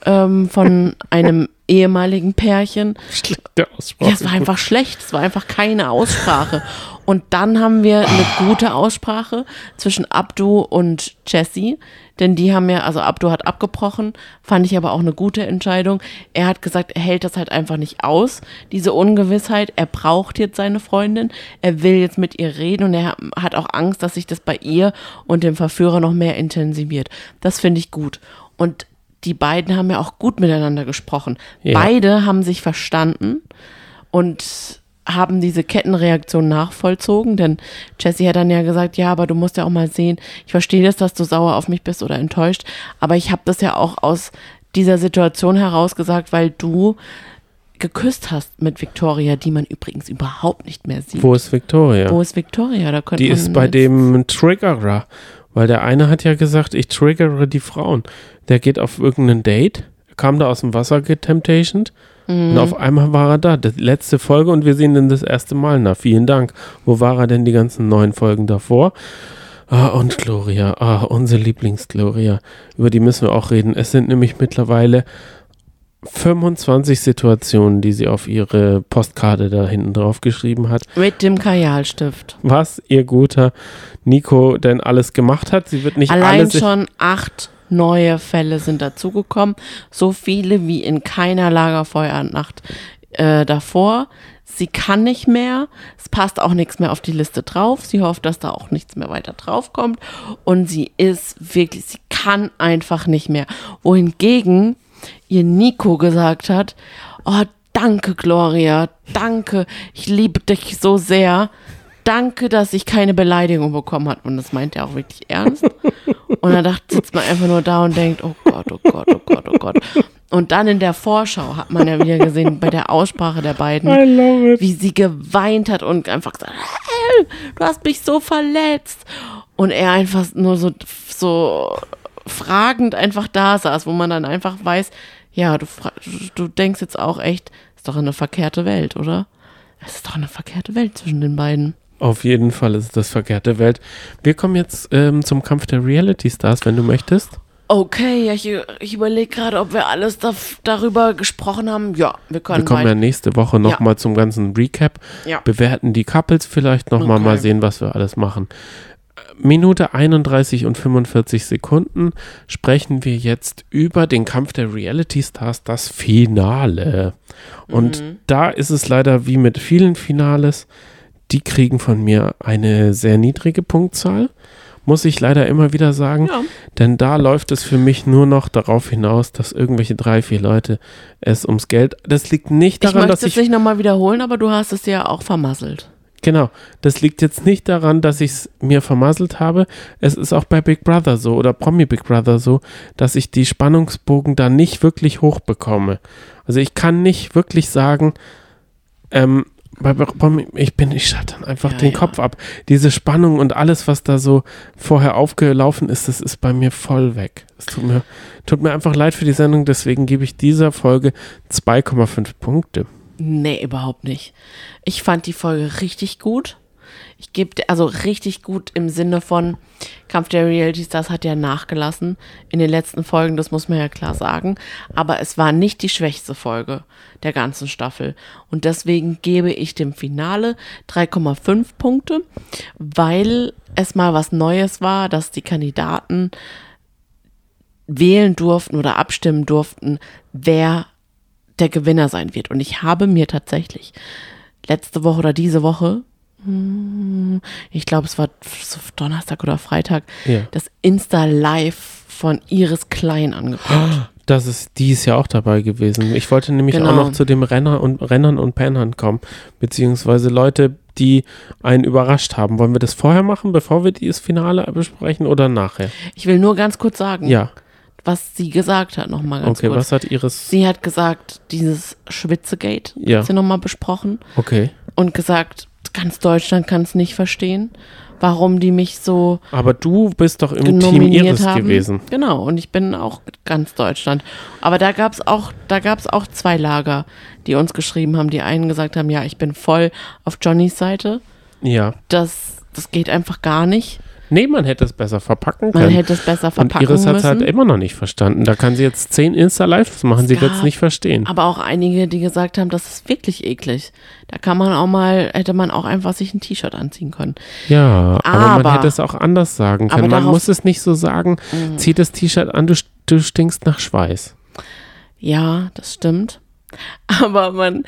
ähm, von einem ehemaligen Pärchen. Schlechte Aussprache. Ja, es war einfach schlecht. Es war einfach keine Aussprache. Und dann haben wir eine gute Aussprache zwischen Abdu und Jessie. Denn die haben ja, also Abdu hat abgebrochen, fand ich aber auch eine gute Entscheidung. Er hat gesagt, er hält das halt einfach nicht aus, diese Ungewissheit. Er braucht jetzt seine Freundin. Er will jetzt mit ihr reden und er hat auch Angst, dass sich das bei ihr und dem Verführer noch mehr intensiviert. Das finde ich gut. Und die beiden haben ja auch gut miteinander gesprochen. Ja. Beide haben sich verstanden und haben diese Kettenreaktion nachvollzogen, denn Jessie hat dann ja gesagt, ja, aber du musst ja auch mal sehen, ich verstehe das, dass du sauer auf mich bist oder enttäuscht, aber ich habe das ja auch aus dieser Situation heraus gesagt, weil du geküsst hast mit Victoria, die man übrigens überhaupt nicht mehr sieht. Wo ist Victoria? Wo ist Victoria? Da könnte Die ist bei dem Triggerer. Weil der eine hat ja gesagt, ich triggere die Frauen. Der geht auf irgendein Date, kam da aus dem Wasser getemptationed Mhm. und auf einmal war er da. Das letzte Folge und wir sehen ihn das erste Mal. Na, vielen Dank. Wo war er denn die ganzen neun Folgen davor? Ah, und Gloria. Ah, unsere Lieblingsgloria. Über die müssen wir auch reden. Es sind nämlich mittlerweile 25 Situationen, die sie auf ihre Postkarte da hinten drauf geschrieben hat Mit dem Kajalstift. was ihr guter Nico denn alles gemacht hat. Sie wird nicht Allein schon acht neue Fälle sind dazugekommen. So viele wie in keiner Lagerfeuernacht äh, davor. Sie kann nicht mehr. Es passt auch nichts mehr auf die Liste drauf. Sie hofft, dass da auch nichts mehr weiter draufkommt. Und sie ist wirklich, sie kann einfach nicht mehr. Wohingegen ihr Nico gesagt hat, oh, danke Gloria, danke, ich liebe dich so sehr. Danke, dass ich keine Beleidigung bekommen habe. Und das meint er auch wirklich ernst. Und dann dachte, sitzt man einfach nur da und denkt, oh Gott, oh Gott, oh Gott, oh Gott. Und dann in der Vorschau hat man ja wieder gesehen, bei der Aussprache der beiden, wie sie geweint hat und einfach gesagt, hey, du hast mich so verletzt. Und er einfach nur so, so fragend einfach da saß, wo man dann einfach weiß, ja, du, du denkst jetzt auch echt, ist doch eine verkehrte Welt, oder? Es ist doch eine verkehrte Welt zwischen den beiden. Auf jeden Fall ist es das verkehrte Welt. Wir kommen jetzt ähm, zum Kampf der Reality Stars, wenn du möchtest. Okay, ja, ich, ich überlege gerade, ob wir alles da, darüber gesprochen haben. Ja, wir können Wir kommen ja nächste Woche nochmal zum ganzen Recap. Ja. Bewerten die Couples vielleicht nochmal, Okay. mal sehen, was wir alles machen. Minute 31 und 45 Sekunden sprechen wir jetzt über den Kampf der Reality Stars, das Finale. Und Mhm. da ist es leider wie mit vielen Finales, die kriegen von mir eine sehr niedrige Punktzahl. Muss ich leider immer wieder sagen. Ja. Denn da läuft es für mich nur noch darauf hinaus, dass irgendwelche drei, vier Leute es ums Geld. Das liegt nicht Ich daran, möchte dass es ich. nicht nochmal wiederholen, aber du hast es ja auch vermasselt. Genau. Das liegt jetzt nicht daran, dass ich es mir vermasselt habe. Es ist auch bei Big Brother so oder Promi Big Brother so, dass ich die Spannungsbogen da nicht wirklich hoch bekomme. Also ich kann nicht wirklich sagen, ähm, bei Promi, ich bin, ich schalte dann einfach Ja, den ja. Kopf ab. Diese Spannung und alles, was da so vorher aufgelaufen ist, das ist bei mir voll weg. Es tut mir, tut mir einfach leid für die Sendung, deswegen gebe ich dieser Folge 2,5 Punkte. Nee, überhaupt nicht. Ich fand die Folge richtig gut. Ich gebe, also richtig gut im Sinne von Kampf der Reality Stars hat ja nachgelassen in den letzten Folgen, das muss man ja klar sagen. Aber es war nicht die schwächste Folge der ganzen Staffel. Und deswegen gebe ich dem Finale 3,5 Punkte, weil es mal was Neues war, dass die Kandidaten wählen durften oder abstimmen durften, wer der Gewinner sein wird. Und ich habe mir tatsächlich letzte Woche oder diese Woche, hm, ich glaube, es war Donnerstag oder Freitag, Ja. das Insta-Live von Iris Klein angeguckt. Das ist, die ist ja auch dabei gewesen. Ich wollte nämlich Genau. auch noch zu dem Renner und Rennern und Pennern kommen, beziehungsweise Leute, die einen überrascht haben. Wollen wir das vorher machen, bevor wir dieses Finale besprechen oder nachher? Ich will nur ganz kurz sagen, Ja, was sie gesagt hat, nochmal ganz okay. kurz. Was hat Iris? Sie hat gesagt, dieses Schwitzegate Ja. hat sie nochmal besprochen Okay. und gesagt, ganz Deutschland kann es nicht verstehen, warum die mich so Aber du bist doch im Team Iris haben. gewesen. Genau, und ich bin auch ganz Deutschland. Aber da gab es auch, da gab es auch zwei Lager, die uns geschrieben haben. Die einen gesagt haben, ja, ich bin voll auf Johnnys Seite. Ja. Das, das geht einfach gar nicht. Nee, man hätte es besser verpacken Man können. hätte es besser und verpacken Iris hat es halt immer noch nicht verstanden. Da kann sie jetzt zehn Insta-Lives machen, sie wird es nicht verstehen. aber auch einige, die gesagt haben, das ist wirklich eklig. Da kann man auch mal, hätte man auch einfach sich ein T-Shirt anziehen können. Ja, aber, Aber- man hätte es auch anders sagen Aber können. Man muss es nicht so sagen, zieh das T-Shirt an, du, du stinkst nach Schweiß. Ja, das stimmt. Aber man,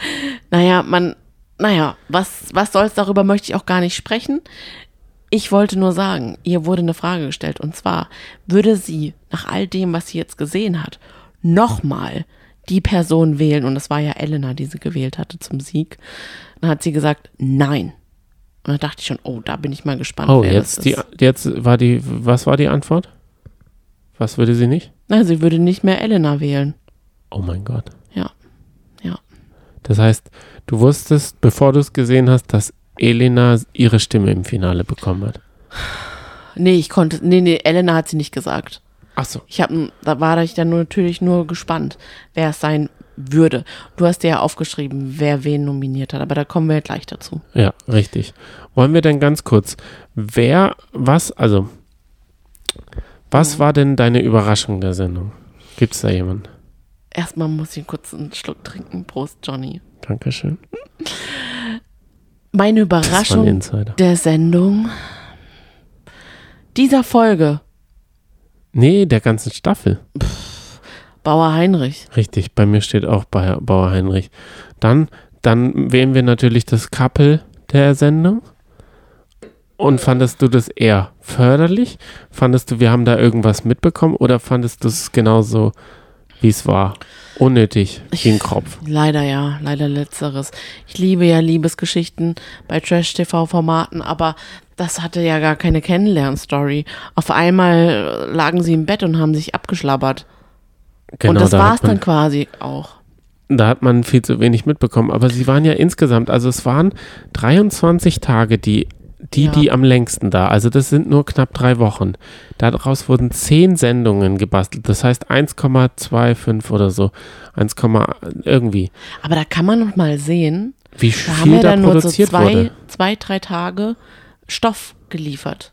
naja, man, naja, was, was soll's, darüber möchte ich auch gar nicht sprechen. Ich wollte nur sagen, ihr wurde eine Frage gestellt und zwar, würde sie nach all dem, was sie jetzt gesehen hat, nochmal die Person wählen, und das war ja Elena, die sie gewählt hatte zum Sieg, dann hat sie gesagt, nein. Und da dachte ich schon, oh, da bin ich mal gespannt. Oh, wer jetzt, die, jetzt war die, was war die Antwort? Was würde sie nicht? Na, sie würde nicht mehr Elena wählen. Oh mein Gott. Ja. Ja. Das heißt, du wusstest, bevor du es gesehen hast, dass Elena ihre Stimme im Finale bekommen hat. Nee, ich konnte, nee, nee, Elena hat sie nicht gesagt. Ach so. Ich habe, da war ich dann nur, natürlich nur gespannt, wer es sein würde. Du hast dir ja aufgeschrieben, wer wen nominiert hat, aber da kommen wir gleich dazu. Ja, richtig. Wollen wir denn ganz kurz, wer, was, also, was war denn deine Überraschung der Sendung? Gibt es da jemanden? Erstmal muss ich kurz einen Schluck trinken. Prost, Johnny. Dankeschön. Meine Überraschung der Sendung dieser Folge, Nee, der ganzen Staffel. Bauer Heinrich. Richtig, bei mir steht auch Bauer Heinrich. Dann, dann wählen wir natürlich das Couple der Sendung. Und fandest du das eher förderlich? Fandest du, wir haben da irgendwas mitbekommen? Oder fandest du es genauso, wie es war? Unnötig, ein Kropf. Leider ja, leider letzteres. Ich liebe ja Liebesgeschichten bei Trash-TV-Formaten, aber das hatte ja gar keine Kennenlern-Story. Auf einmal lagen sie im Bett und haben sich abgeschlabbert. und das Genau, da war's hat man- dann quasi auch. Da hat man viel zu wenig mitbekommen. Aber sie waren ja insgesamt, also es waren 23 Tage, die, die, Ja. die am längsten da. Also das sind nur knapp drei Wochen. Daraus wurden 10 Sendungen gebastelt. Das heißt 1,25 oder so. 1, irgendwie. Aber da kann man noch mal sehen, Wie da haben wir da dann nur so produziert zwei, wurde. zwei, drei Tage Stoff geliefert.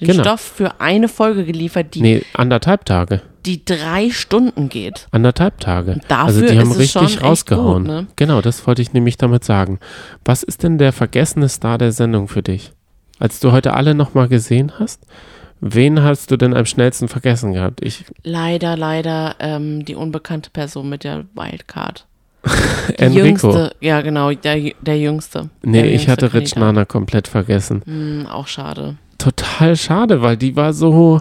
Den Genau. Stoff für eine Folge geliefert, die, Nee, anderthalb Tage. die drei Stunden geht. Anderthalb Tage. Dafür also die haben richtig rausgehauen. gut, ne? Genau, das wollte ich nämlich damit sagen. Was ist denn der vergessene Star der Sendung für dich? Als du heute alle nochmal gesehen hast, wen hast du denn am schnellsten vergessen gehabt? Ich, Leider, leider ähm, die unbekannte Person mit der Wildcard. Enrico. jüngste, ja genau, der, der jüngste. Nee, der ich jüngste hatte Rich. Nana komplett vergessen. Hm, auch schade. Total schade, weil die war so,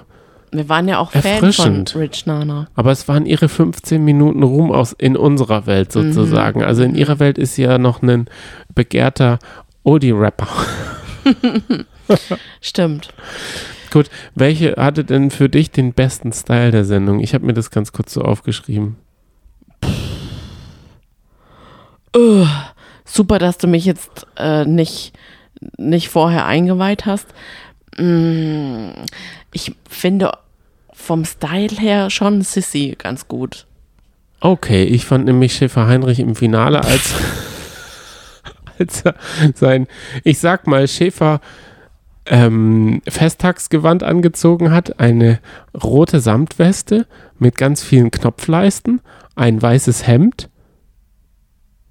Wir waren ja auch Fan von. Rich Nana. aber es waren ihre 15 Minuten Ruhm aus in unserer Welt Mhm. sozusagen. Also in ihrer Welt ist sie ja noch ein begehrter Oldie-Rapper. Stimmt. Gut, welche hatte denn für dich den besten Style der Sendung? Ich habe mir das ganz kurz so aufgeschrieben. Uh, super, dass du mich jetzt äh, nicht, nicht vorher eingeweiht hast. Mm, ich finde vom Style her schon Sissy ganz gut. Okay, ich fand nämlich Schäfer Heinrich im Finale als, als sein, ich sag mal, Schäfer ähm, Festtagsgewand angezogen hat, eine rote Samtweste mit ganz vielen Knopfleisten, ein weißes Hemd.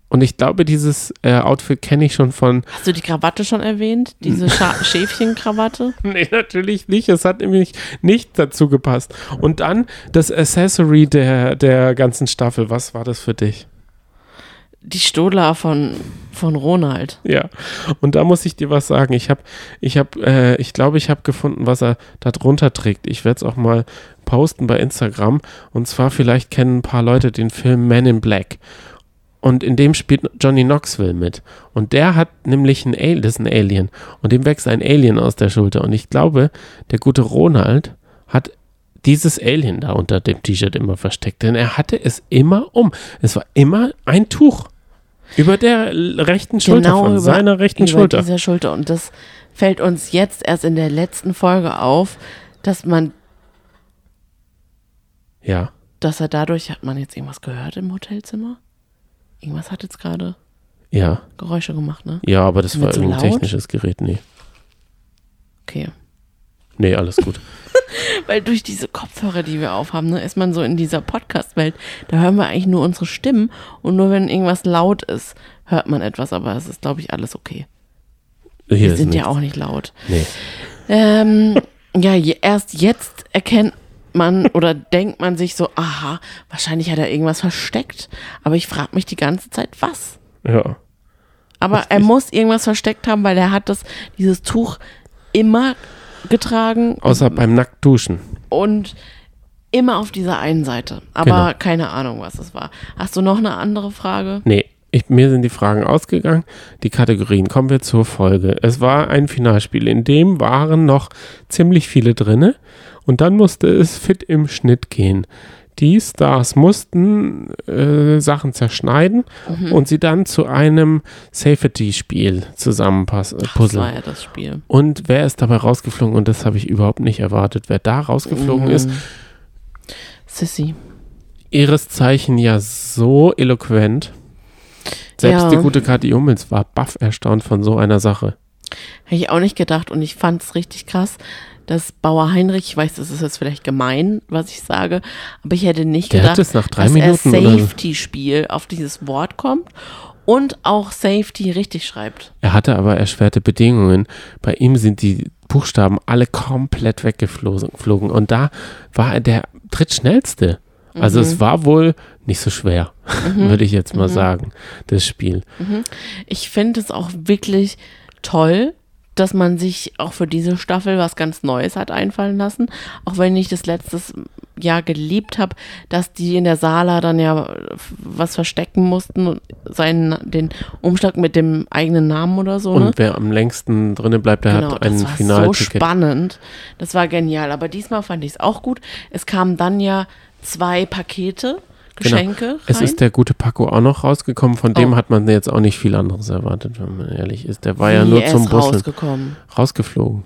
Und ich glaube, dieses äh, Outfit kenne ich schon von. Hast du die Krawatte schon erwähnt? Diese Scha Schäfchenkrawatte? Nee, natürlich nicht. Es hat nämlich nicht dazu gepasst. Und dann das Accessory der, der ganzen Staffel. Was war das für dich? Die Stola von, von Ronald. Ja, und da muss ich dir was sagen. Ich habe, ich habe, äh, ich glaube, ich habe gefunden, was er da drunter trägt. Ich werde es auch mal posten bei Instagram. Und zwar vielleicht kennen ein paar Leute den Film Man in Black. Und in dem spielt Johnny Knoxville mit. Und der hat nämlich ein Alien, das ist ein Alien. Und dem wächst ein Alien aus der Schulter. Und ich glaube, der gute Ronald hat dieses Alien da unter dem T-Shirt immer versteckt. Denn er hatte es immer um. Es war immer ein Tuch. Über der rechten Schulter von über, seiner rechten über Schulter. dieser Schulter. Und das fällt uns jetzt erst in der letzten Folge auf, dass man, Ja. dass er dadurch, hat man jetzt irgendwas gehört im Hotelzimmer? Irgendwas hat jetzt gerade Ja. Geräusche gemacht, ne? Ja, aber das war so irgendein laut? technisches Gerät. Nee. Okay. Nee, alles gut. Weil durch diese Kopfhörer, die wir aufhaben, ne, ist man so in dieser Podcast-Welt. Da hören wir eigentlich nur unsere Stimmen und nur wenn irgendwas laut ist, hört man etwas, aber es ist, glaube ich, alles okay. Hier Wir sind ja nichts. auch nicht laut. Nee. Ähm, ja, je, erst jetzt erkennt man oder denkt man sich so, aha, wahrscheinlich hat er irgendwas versteckt. Aber ich frage mich die ganze Zeit, was? Ja. Aber er muss irgendwas versteckt haben, weil er hat das, dieses Tuch immer getragen Außer beim Nacktduschen. und immer auf dieser einen Seite. Aber Genau. keine Ahnung, was es war. Hast du noch eine andere Frage? Nee, ich, mir sind die Fragen ausgegangen. Die Kategorien. Kommen wir zur Folge. Es war ein Finalspiel, in dem waren noch ziemlich viele drinne und dann musste es fit im Schnitt gehen. Die Stars mussten äh, Sachen zerschneiden Mhm. und sie dann zu einem Safety-Spiel zusammenpassen, äh, Das war ja das Spiel. Und wer ist dabei rausgeflogen? Und das habe ich überhaupt nicht erwartet. Wer da rausgeflogen Mhm. ist, Sissy. ihres Zeichen ja so eloquent. Selbst Ja. die gute Kathi Hummels war baff erstaunt von so einer Sache. Hätte ich auch nicht gedacht und ich fand es richtig krass, dass Bauer Heinrich, ich weiß, das ist jetzt vielleicht gemein, was ich sage, aber ich hätte nicht Der gedacht, es nach drei dass Minuten er. Safety-Spiel auf dieses Wort kommt und auch Safety richtig schreibt. Er hatte aber erschwerte Bedingungen. Bei ihm sind die Buchstaben alle komplett weggeflogen. geflogen. Und da war er der drittschnellste. Also Mhm. es war wohl nicht so schwer, würde ich jetzt mal sagen, das Spiel. Ich finde es auch wirklich toll, dass man sich auch für diese Staffel was ganz Neues hat einfallen lassen. Auch wenn ich das letztes Jahr geliebt habe, dass die in der Sala dann ja was verstecken mussten und seinen, den Umschlag mit dem eigenen Namen oder so. ne? Und wer am längsten drinnen bleibt, der Genau, hat ein das war so spannend. Das war genial. Aber diesmal fand ich es auch gut. Es kamen dann ja zwei Pakete, Geschenke Genau. Es ist der gute Paco auch noch rausgekommen. Von dem Oh. hat man jetzt auch nicht viel anderes erwartet, wenn man ehrlich ist. Der war Wie, ja nur zum Busseln rausgekommen. rausgeflogen.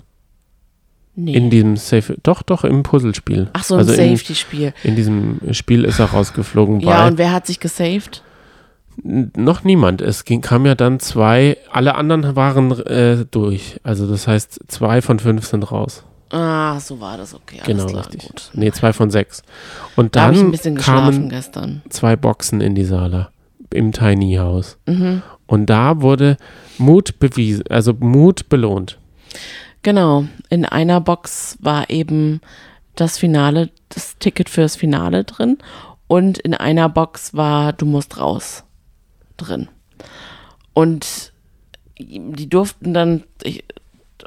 Nee. In diesem Safe, doch, doch, im Puzzlespiel. Ach so, ein also in, Safety-Spiel. in diesem Spiel ist er rausgeflogen, Ja, und wer hat sich gesaved? noch niemand. Es ging, kam ja dann zwei, alle anderen waren äh, durch. Also das heißt, zwei von fünf sind raus. Ah, so war das, okay. Genau, klar, richtig. Gut. Nee, zwei von sechs. Und Da habe ich ein dann kamen gestern. zwei Boxen in die Sala im Tiny House. Mhm. Und da wurde Mut bewiesen, also Mut belohnt. Genau. In einer Box war eben das Finale, das Ticket fürs Finale drin. Und in einer Box war Du musst raus drin. Und die durften dann ich,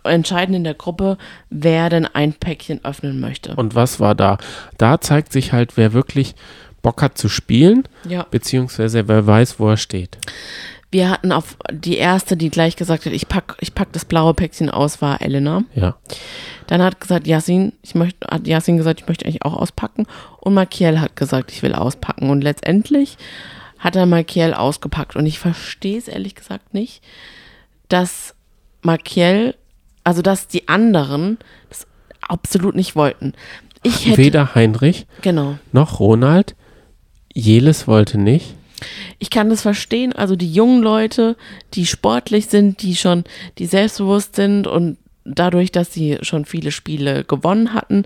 entscheiden in der Gruppe, wer denn ein Päckchen öffnen möchte. Und was war da? Da zeigt sich halt, wer wirklich Bock hat zu spielen, ja. beziehungsweise wer weiß, wo er steht. Wir hatten auf die erste, die gleich gesagt hat, ich pack, ich pack das blaue Päckchen aus, war Elena. Ja. Dann hat gesagt Yasin, ich möchte, hat Yasin gesagt, ich möchte eigentlich auch auspacken. Und Makiel hat gesagt, ich will auspacken. Und letztendlich hat er Makiel ausgepackt. Und ich verstehe es ehrlich gesagt nicht, dass Makiel, also dass die anderen das absolut nicht wollten. Ich hätte, Weder Heinrich genau. noch Ronald. Jeles wollte nicht. Ich kann das verstehen. Also die jungen Leute, die sportlich sind, die schon, die selbstbewusst sind und dadurch, dass sie schon viele Spiele gewonnen hatten,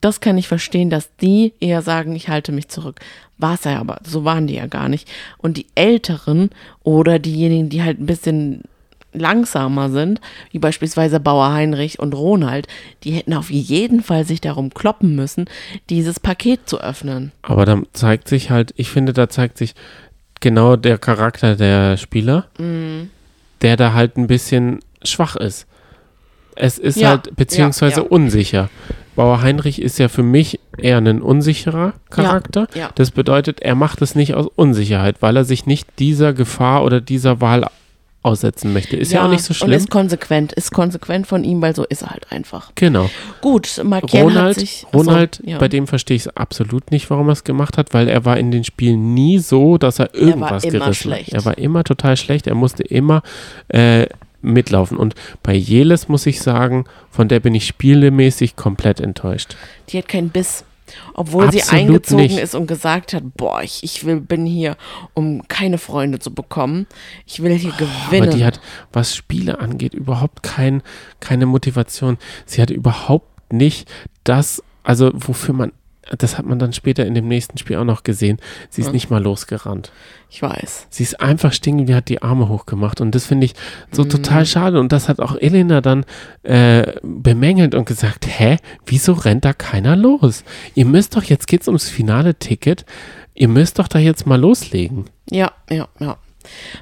das kann ich verstehen, dass die eher sagen, ich halte mich zurück. War es ja aber, so waren die ja gar nicht. Und die Älteren oder diejenigen, die halt ein bisschen langsamer sind, wie beispielsweise Bauer Heinrich und Ronald, die hätten auf jeden Fall sich darum kloppen müssen, dieses Paket zu öffnen. Aber da zeigt sich halt, ich finde, da zeigt sich genau der Charakter der Spieler, Mhm. der da halt ein bisschen schwach ist. Es ist Ja, halt beziehungsweise ja, ja. unsicher. Bauer Heinrich ist ja für mich eher ein unsicherer Charakter. Das bedeutet, er macht es nicht aus Unsicherheit, weil er sich nicht dieser Gefahr oder dieser Wahl aussetzen möchte. Ist ja, auch nicht so Und schlimm. ist konsequent, ist konsequent von ihm, weil so ist er halt einfach. Genau. Gut, hat Ronald, sich. achso, Ronald ja. bei dem verstehe ich es absolut nicht, warum er es gemacht hat, weil er war in den Spielen nie so, dass er irgendwas immer gerissen schlecht. hat. Er war immer total schlecht. Er musste immer äh, mitlaufen. Und bei Jeles muss ich sagen, von der bin ich spielemäßig komplett enttäuscht. Die hat keinen Biss. Obwohl sie Absolut eingezogen nicht. ist und gesagt hat, boah, ich, ich will, bin hier, um keine Freunde zu bekommen. Ich will hier gewinnen. Aber die hat, was Spiele angeht, überhaupt kein, keine Motivation. Sie hat überhaupt nicht das, also wofür man, das hat man dann später in dem nächsten Spiel auch noch gesehen. Sie ist Hm. nicht mal losgerannt. ich weiß. Sie ist einfach stehen geblieben, hat die Arme hochgemacht. Und das finde ich so Mhm. total schade. Und das hat auch Elena dann äh, bemängelt und gesagt, hä, wieso rennt da keiner los? Ihr müsst doch, jetzt geht's ums finale Ticket, ihr müsst doch da jetzt mal loslegen. Ja, ja, ja.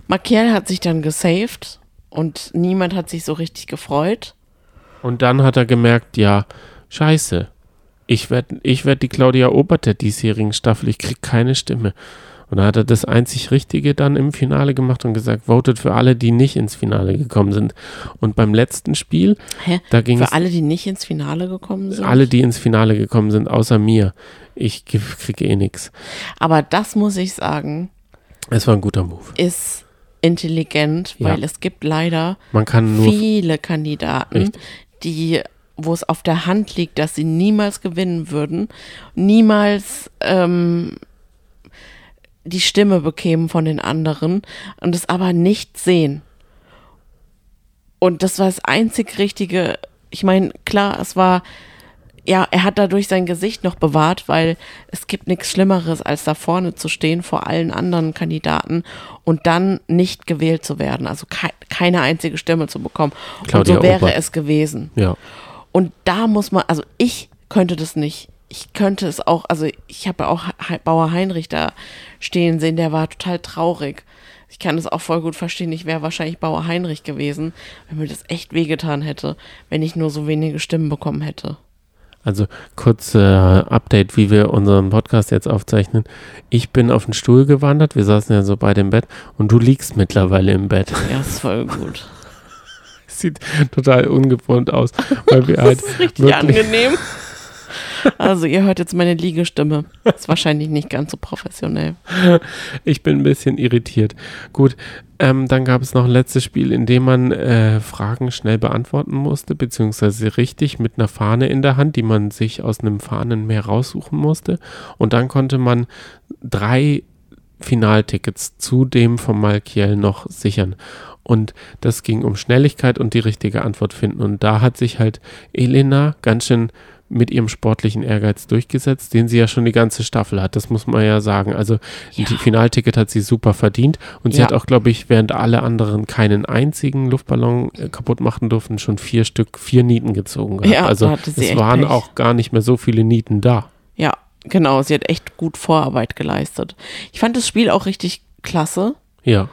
Markiel hat sich dann gesaved und niemand hat sich so richtig gefreut. Und dann hat er gemerkt, ja, scheiße, ich werde ich werd die Claudia Obert der diesjährigen Staffel, ich kriege keine Stimme. Und da hat er das einzig Richtige dann im Finale gemacht und gesagt, votet für alle, die nicht ins Finale gekommen sind. Und beim letzten Spiel, Hä? da ging Für es alle, die nicht ins Finale gekommen sind? alle, die ins Finale gekommen sind, außer mir. Ich ge- kriege eh nichts. Aber das muss ich sagen, Es war ein guter Move. ist intelligent, Ja. weil es gibt leider Man kann nur viele Kandidaten, Richtig. die, wo es auf der Hand liegt, dass sie niemals gewinnen würden, niemals ähm, die Stimme bekämen von den anderen und es aber nicht sehen. Und das war das einzig Richtige. Ich meine, klar, es war, ja, er hat dadurch sein Gesicht noch bewahrt, weil es gibt nichts Schlimmeres, als da vorne zu stehen vor allen anderen Kandidaten und dann nicht gewählt zu werden, also kei keine einzige Stimme zu bekommen. Claudia und so wäre Obert. es gewesen. ja. Und da muss man, also ich könnte das nicht. Ich könnte es auch, also ich habe ja auch Bauer Heinrich da stehen sehen, der war total traurig. Ich kann das auch voll gut verstehen. Ich wäre wahrscheinlich Bauer Heinrich gewesen, wenn mir das echt wehgetan hätte, wenn ich nur so wenige Stimmen bekommen hätte. Also kurz äh, Update, wie wir unseren Podcast jetzt aufzeichnen. Ich bin auf den Stuhl gewandert, wir saßen ja so beide im Bett und du liegst mittlerweile im Bett. Ja, ist voll gut. Sieht total ungewohnt aus, weil wir halt Das ist richtig angenehm. Also ihr hört jetzt meine Liegestimme. Ist wahrscheinlich nicht ganz so professionell. ich bin ein bisschen irritiert. Gut, ähm, dann gab es noch ein letztes Spiel, in dem man äh, Fragen schnell beantworten musste, beziehungsweise richtig mit einer Fahne in der Hand, die man sich aus einem Fahnenmeer raussuchen musste. Und dann konnte man drei Finaltickets zu dem von Malkiel noch sichern. Und das ging um Schnelligkeit und die richtige Antwort finden. Und da hat sich halt Elena ganz schön mit ihrem sportlichen Ehrgeiz durchgesetzt, den sie ja schon die ganze Staffel hat. Das muss man ja sagen. Also Ja. die Finalticket hat sie super verdient und sie Ja. hat auch, glaube ich, während alle anderen keinen einzigen Luftballon äh, kaputt machen durften, schon vier Stück, vier Nieten gezogen. gehabt. Ja, also sie es waren Pech. auch gar nicht mehr so viele Nieten da. Ja, genau. Sie hat echt gut Vorarbeit geleistet. Ich fand das Spiel auch richtig klasse. Ja.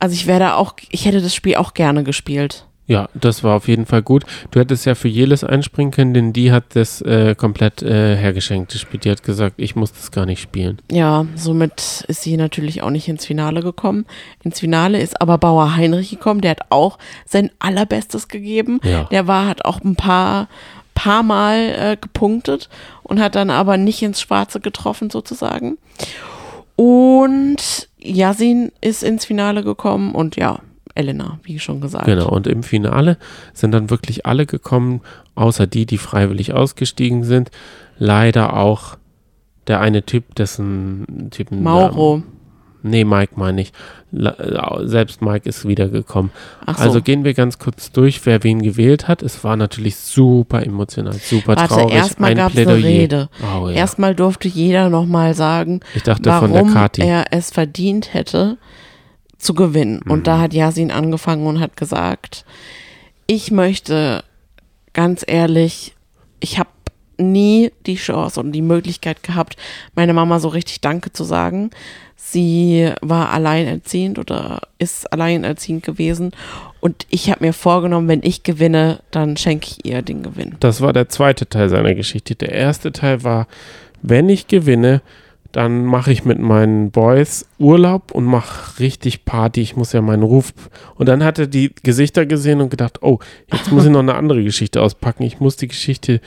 Also ich wäre da auch, ich hätte das Spiel auch gerne gespielt. Ja, das war auf jeden Fall gut. Du hättest ja für Jeles einspringen können, denn die hat das äh, komplett äh, hergeschenkt gespielt. Die hat gesagt, ich muss das gar nicht spielen. Ja, somit ist sie natürlich auch nicht ins Finale gekommen. Ins Finale ist aber Bauer Heinrich gekommen. Der hat auch sein allerbestes gegeben. Ja. Der war, hat auch ein paar, paar Mal äh, gepunktet und hat dann aber nicht ins Schwarze getroffen sozusagen. Und Yasin ist ins Finale gekommen und ja, Elena, wie schon gesagt. Genau, und im Finale sind dann wirklich alle gekommen, außer die, die freiwillig ausgestiegen sind. Leider auch der eine Typ, dessen Typen. Mauro. Nee, Mike meine ich. Äh, Selbst Mike ist wiedergekommen. Ach so. Also gehen wir ganz kurz durch, wer wen gewählt hat. Es war natürlich super emotional, super Warte, traurig. erstmal gab es eine. Rede. Oh, ja. Erstmal durfte jeder nochmal sagen, ich dachte von der warum er es verdient hätte, zu gewinnen. Und Mhm. da hat Yasin angefangen und hat gesagt, ich möchte ganz ehrlich, ich habe nie die Chance und die Möglichkeit gehabt, meiner Mama so richtig Danke zu sagen. Sie war alleinerziehend oder ist alleinerziehend gewesen. Und ich habe mir vorgenommen, wenn ich gewinne, dann schenke ich ihr den Gewinn. Das war der zweite Teil seiner Geschichte. Der erste Teil war, wenn ich gewinne, dann mache ich mit meinen Boys Urlaub und mache richtig Party. Ich muss ja meinen Ruf. Und dann hat er die Gesichter gesehen und gedacht, oh, jetzt muss ich noch eine andere Geschichte auspacken. Ich muss die Geschichte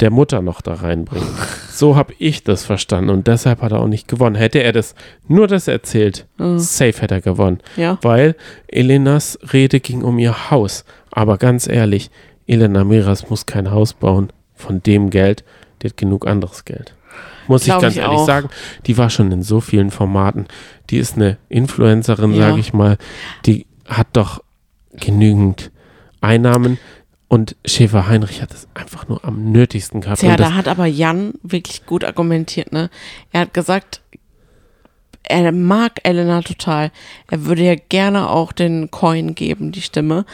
der Mutter noch da reinbringen. So habe ich das verstanden und deshalb hat er auch nicht gewonnen. Hätte er das nur das erzählt, safe hätte er gewonnen. Ja. Weil Elenas Rede ging um ihr Haus. Aber ganz ehrlich, Elena Miras muss kein Haus bauen von dem Geld. Die hat genug anderes Geld. Muss ich Glaub ganz ich ehrlich auch. sagen. Die war schon in so vielen Formaten. Die ist eine Influencerin, Ja. sage ich mal. Die hat doch genügend Einnahmen. Und Schäfer Heinrich hat es einfach nur am nötigsten gehabt. Das, da hat aber Jan wirklich gut argumentiert, ne? Er hat gesagt, er mag Elena total. Er würde ja gerne auch den Coin geben, die Stimme.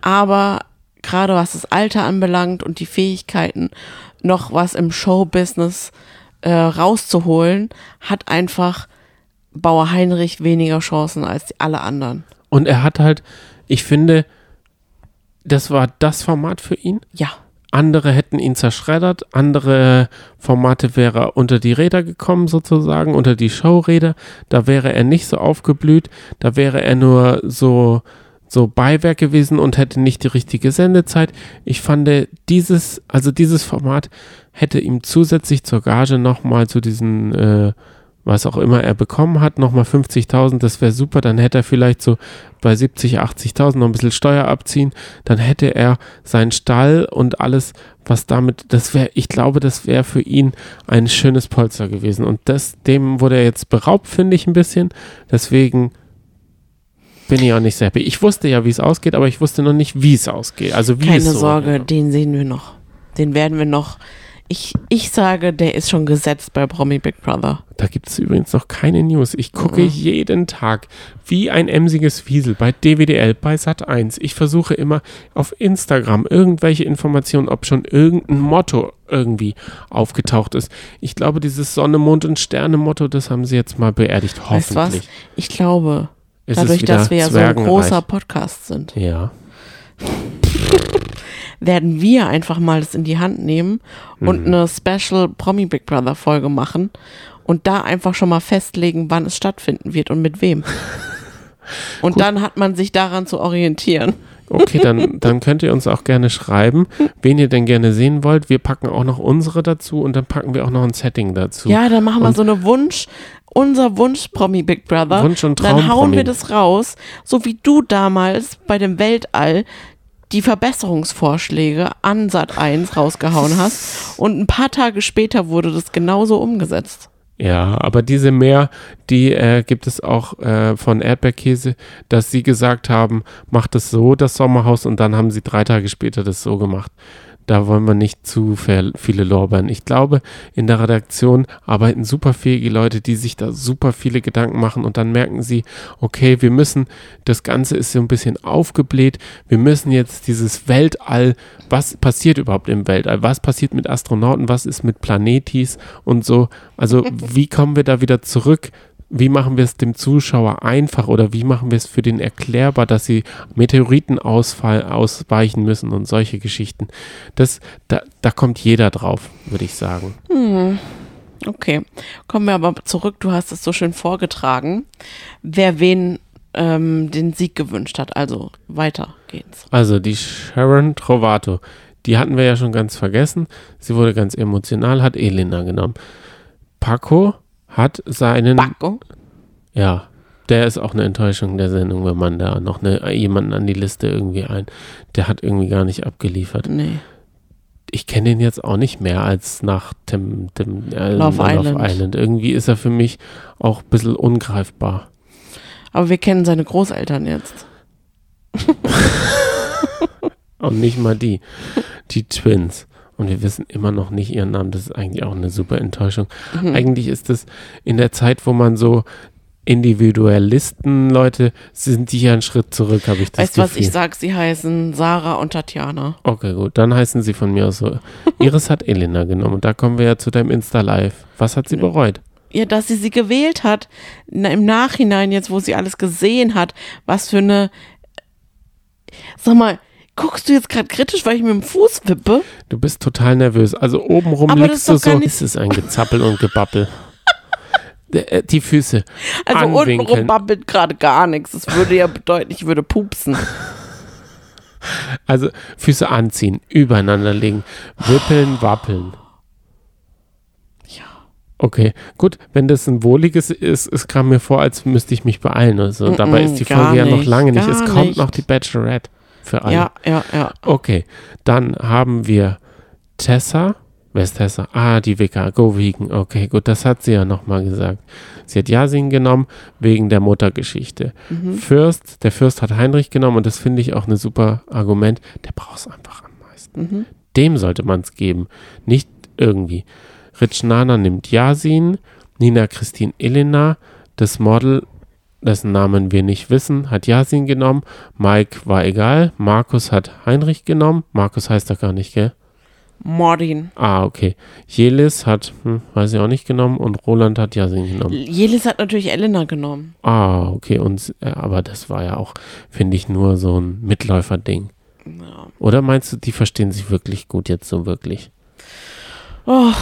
Aber gerade was das Alter anbelangt und die Fähigkeiten, noch was im Showbusiness äh, rauszuholen, hat einfach Bauer Heinrich weniger Chancen als alle anderen. und er hat halt, ich finde, das war das Format für ihn. Ja. andere hätten ihn zerschreddert, andere Formate wäre er unter die Räder gekommen sozusagen, unter die Showräder, da wäre er nicht so aufgeblüht, da wäre er nur so so Beiwerk gewesen und hätte nicht die richtige Sendezeit. Ich fand dieses, also dieses Format hätte ihm zusätzlich zur Gage nochmal zu diesen äh, was auch immer er bekommen hat, nochmal 50.000, das wäre super, dann hätte er vielleicht so bei 70, 80.000 noch ein bisschen Steuer abziehen, dann hätte er seinen Stall und alles, was damit, das wäre, ich glaube, das wäre für ihn ein schönes Polster gewesen und das, dem wurde er jetzt beraubt, finde ich ein bisschen, deswegen bin ich auch nicht sehr happy. Ich wusste ja, wie es ausgeht, aber ich wusste noch nicht, wie es ausgeht, also wie Keine es so Sorge, den sehen wir noch. Den werden wir noch. Ich, ich sage, der ist schon gesetzt bei Promi Big Brother. Da gibt es übrigens noch keine News. Ich gucke Mhm. jeden Tag wie ein emsiges Wiesel bei DWDL, bei Sat1. Ich versuche immer auf Instagram irgendwelche Informationen, ob schon irgendein Motto irgendwie aufgetaucht ist. Ich glaube, dieses Sonne, Mond und Sterne Motto, das haben sie jetzt mal beerdigt. Weißt du was? Hoffentlich. Ich glaube, Ist dadurch, dass wir ja so ein großer Podcast sind, Ja. werden wir einfach mal das in die Hand nehmen und Mhm. eine Special Promi Big Brother Folge machen und da einfach schon mal festlegen, wann es stattfinden wird und mit wem. Und dann hat man sich daran zu orientieren. Okay, dann, dann könnt ihr uns auch gerne schreiben, wen ihr denn gerne sehen wollt. Wir packen auch noch unsere dazu und dann packen wir auch noch ein Setting dazu. Ja, dann machen wir Und- so eine Wunsch, unser Wunsch Promi Big Brother. Wunsch- und Dann hauen Traum-Promi. wir das raus, so wie du damals bei dem Weltall die Verbesserungsvorschläge an Sat 1 rausgehauen hast und ein paar Tage später wurde das genauso umgesetzt. Ja, aber diese mehr, die äh, gibt es auch äh, von Erdbeerkäse, dass sie gesagt haben, macht es so, das Sommerhaus, und dann haben sie drei Tage später das so gemacht. Da wollen wir nicht zu viel- viele lorbeeren. Ich glaube, in der Redaktion arbeiten super fähige Leute, die sich da super viele Gedanken machen und dann merken sie, okay, wir müssen, das Ganze ist so ein bisschen aufgebläht, wir müssen jetzt dieses Weltall, was passiert überhaupt im Weltall? Was passiert mit Astronauten? Was ist mit Planetis und so? Also, wie kommen wir da wieder zurück? Wie machen wir es dem Zuschauer einfach oder wie machen wir es für den erklärbar, dass sie Meteoritenausfall ausweichen müssen und solche Geschichten? Das, da, da kommt jeder drauf, würde ich sagen. Okay, kommen wir aber zurück. Du hast es so schön vorgetragen, wer wen ähm, den Sieg gewünscht hat. Also weiter geht's. Also die Sharon Trovato, die hatten wir ja schon ganz vergessen. Sie wurde ganz emotional, hat Elena genommen. Paco hat seinen, Bacco. ja, der ist auch eine Enttäuschung der Sendung, wenn man da noch eine, jemanden an die Liste irgendwie ein, der hat irgendwie gar nicht abgeliefert. Nee. Ich kenne den jetzt auch nicht mehr als nach dem, dem äh, Love Island. Irgendwie ist er für mich auch ein bisschen ungreifbar. Aber wir kennen seine Großeltern jetzt. Und nicht mal die. Die Twins. Und wir wissen immer noch nicht ihren Namen. Das ist eigentlich auch eine super Enttäuschung. Mhm. Eigentlich ist es in der Zeit, wo man so Individualisten, Leute, sind die ja einen Schritt zurück, habe ich das Weißt du was, Gefühl. ich sag, sie heißen Sarah und Tatjana. Okay, gut, dann heißen sie von mir aus so. Iris hat Elena genommen und da kommen wir ja zu deinem Insta-Live. Was hat sie bereut? Ja, dass sie sie gewählt hat, na, im Nachhinein jetzt, wo sie alles gesehen hat, was für eine. Sag mal, guckst du jetzt gerade kritisch, weil ich mit dem Fuß wippe? Du bist total nervös. Also obenrum Aber liegst du so. Ist es ein Gezappel und Gebabbel? Äh, Die Füße. Also untenrum babbelt gerade gar nichts. Das würde ja bedeuten, ich würde pupsen. Also Füße anziehen, übereinander legen, wippeln, wappeln. Ja. Okay, gut, wenn das ein wohliges ist, es kam mir vor, als müsste ich mich beeilen. Also, Mm-mm, dabei ist die Folge ja noch lange nicht. Es kommt nicht. noch die Bachelorette für alle. Ja, ja, ja. Okay, dann haben wir Tessa. Wer ist Tessa? Ah, die Vika, Go Vegan. Okay, gut, das hat sie ja nochmal gesagt. Sie hat Yasin genommen wegen der Muttergeschichte. Fürst, der Fürst hat Heinrich genommen und das finde ich auch ein super Argument. Der braucht es einfach am meisten. Mhm. Dem sollte man es geben, nicht irgendwie. Rich Nana nimmt Yasin, Nina Christine Elena, das Model, dessen Namen wir nicht wissen, hat Yasin genommen, Mike war egal, Markus hat Heinrich genommen, Markus heißt er gar nicht, gell? Mordin. Ah, okay. Jelis hat, hm, weiß ich auch nicht genommen und Roland hat Yasin genommen. Jelis hat natürlich Elena genommen. Ah, okay, und, äh, aber das war ja auch, finde ich, nur so ein Mitläuferding. Ja. Oder meinst du, die verstehen sich wirklich gut jetzt so wirklich? Oh,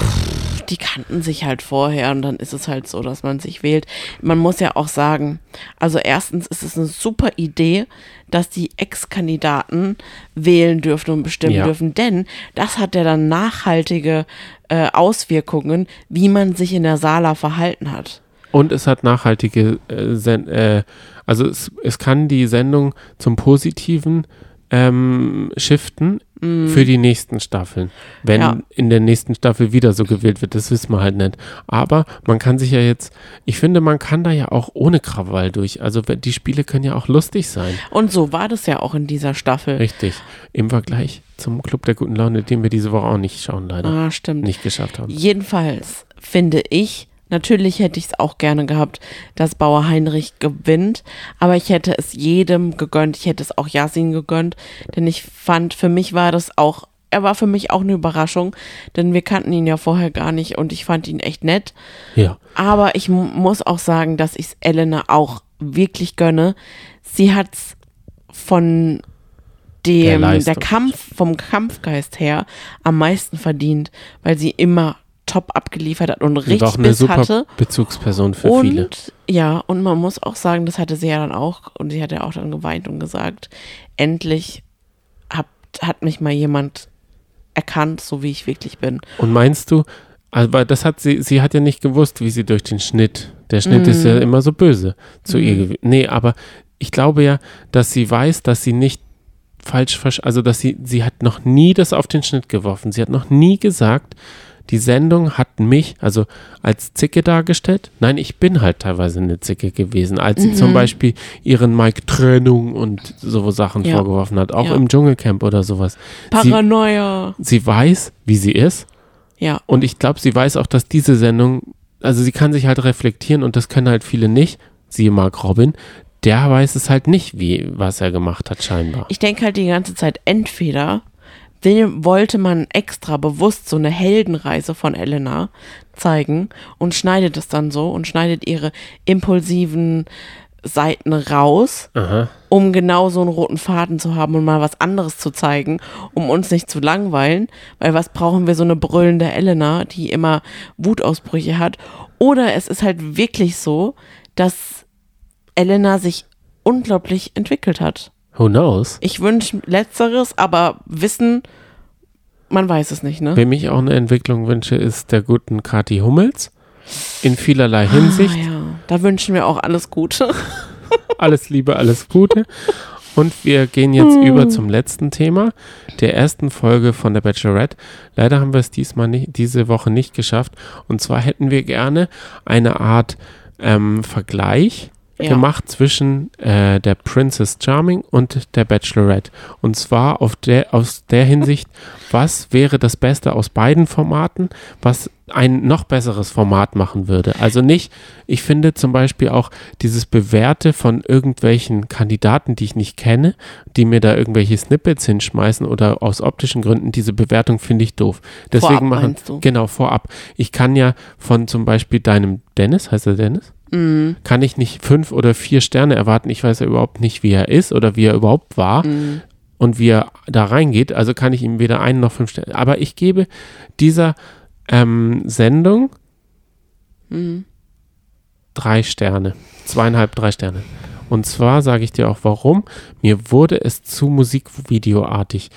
die kannten sich halt vorher und dann ist es halt so, dass man sich wählt. Man muss ja auch sagen, also erstens ist es eine super Idee, dass die Ex-Kandidaten wählen dürfen und bestimmen Ja. dürfen, denn das hat ja dann nachhaltige äh, Auswirkungen, wie man sich in der Sala verhalten hat. Und es hat nachhaltige, äh, äh, also es, es kann die Sendung zum Positiven ähm, shiften für die nächsten Staffeln. Wenn Ja. in der nächsten Staffel wieder so gewählt wird, das wissen wir halt nicht. Aber man kann sich ja jetzt, ich finde, man kann da ja auch ohne Krawall durch. Also die Spiele können ja auch lustig sein. Und so war das ja auch in dieser Staffel. Richtig. Im Vergleich zum Club der guten Laune, den wir diese Woche auch nicht schauen, leider. Ah, stimmt. Nicht geschafft haben. Jedenfalls finde ich, natürlich hätte ich es auch gerne gehabt, dass Bauer Heinrich gewinnt, aber ich hätte es jedem gegönnt. Ich hätte es auch Yasin gegönnt, denn ich fand, für mich war das auch, er war für mich auch eine Überraschung, denn wir kannten ihn ja vorher gar nicht und ich fand ihn echt nett. Ja. Aber ich mu- muss auch sagen, dass ich es Elena auch wirklich gönne. Sie hat's von Der dem, der, Leistung. Kampf, vom Kampfgeist her am meisten verdient, weil sie immer top abgeliefert hat und Und richtig auch eine Biss super hatte. Bezugsperson für und viele. ja, und man muss auch sagen, das hatte sie ja dann auch, und sie hat ja auch dann geweint und gesagt, endlich hat, hat mich mal jemand erkannt, so wie ich wirklich bin. Und meinst du, aber das hat sie, sie hat ja nicht gewusst, wie sie durch den Schnitt, der Schnitt ist ja immer so böse zu ihr gewesen. Nee, aber ich glaube ja, dass sie weiß, dass sie nicht falsch, also dass sie, sie hat noch nie das auf den Schnitt geworfen. Sie hat noch nie gesagt, die Sendung hat mich, also als Zicke dargestellt. Nein, ich bin halt teilweise eine Zicke gewesen, als sie zum Beispiel ihren Mike Trennung und so Sachen Ja. vorgeworfen hat, auch Ja. im Dschungelcamp oder sowas. Sie, Paranoia. sie weiß, wie sie ist. Ja, Und ich glaube, sie weiß auch, dass diese Sendung, also sie kann sich halt reflektieren und das können halt viele nicht. Siehe Mark Robin, der weiß es halt nicht, wie, was er gemacht hat, scheinbar. ich denke halt die ganze Zeit, entweder will, wollte man extra bewusst so eine Heldenreise von Elena zeigen und schneidet es dann so und schneidet ihre impulsiven Seiten raus, Aha. um genau so einen roten Faden zu haben und mal was anderes zu zeigen, um uns nicht zu langweilen, weil was brauchen wir so eine brüllende Elena, die immer Wutausbrüche hat, oder es ist halt wirklich so, dass Elena sich unglaublich entwickelt hat. Who knows? Ich wünsche letzteres, aber wissen, man weiß es nicht, ne? Wem ich auch eine Entwicklung wünsche, ist der guten Kati Hummels. In vielerlei Hinsicht. Ah, ja, da wünschen wir auch alles Gute. Alles Liebe, alles Gute. Und wir gehen jetzt über zum letzten Thema, der ersten Folge von der Bachelorette. Leider haben wir es diesmal nicht, diese Woche nicht geschafft. Und zwar hätten wir gerne eine Art ähm, Vergleich Ja. gemacht zwischen äh, der Princess Charming und der Bachelorette. Und zwar auf der, aus der Hinsicht, was wäre das Beste aus beiden Formaten, was ein noch besseres Format machen würde. Also nicht, ich finde zum Beispiel auch dieses Bewährte von irgendwelchen Kandidaten, die ich nicht kenne, die mir da irgendwelche Snippets hinschmeißen oder aus optischen Gründen, diese Bewertung finde ich doof. Deswegen Vorab machen, genau, vorab. Ich kann ja von zum Beispiel deinem Dennis, heißt er Dennis? Mhm. kann ich nicht fünf oder vier Sterne erwarten. Ich weiß ja überhaupt nicht, wie er ist oder wie er überhaupt war Mhm. und wie er da reingeht. Also kann ich ihm weder einen noch fünf Sterne. Aber ich gebe dieser ähm, Sendung Mhm. drei Sterne. Zweieinhalb, drei Sterne. Und zwar sage ich dir auch warum. Mir wurde es zu Musikvideoartig.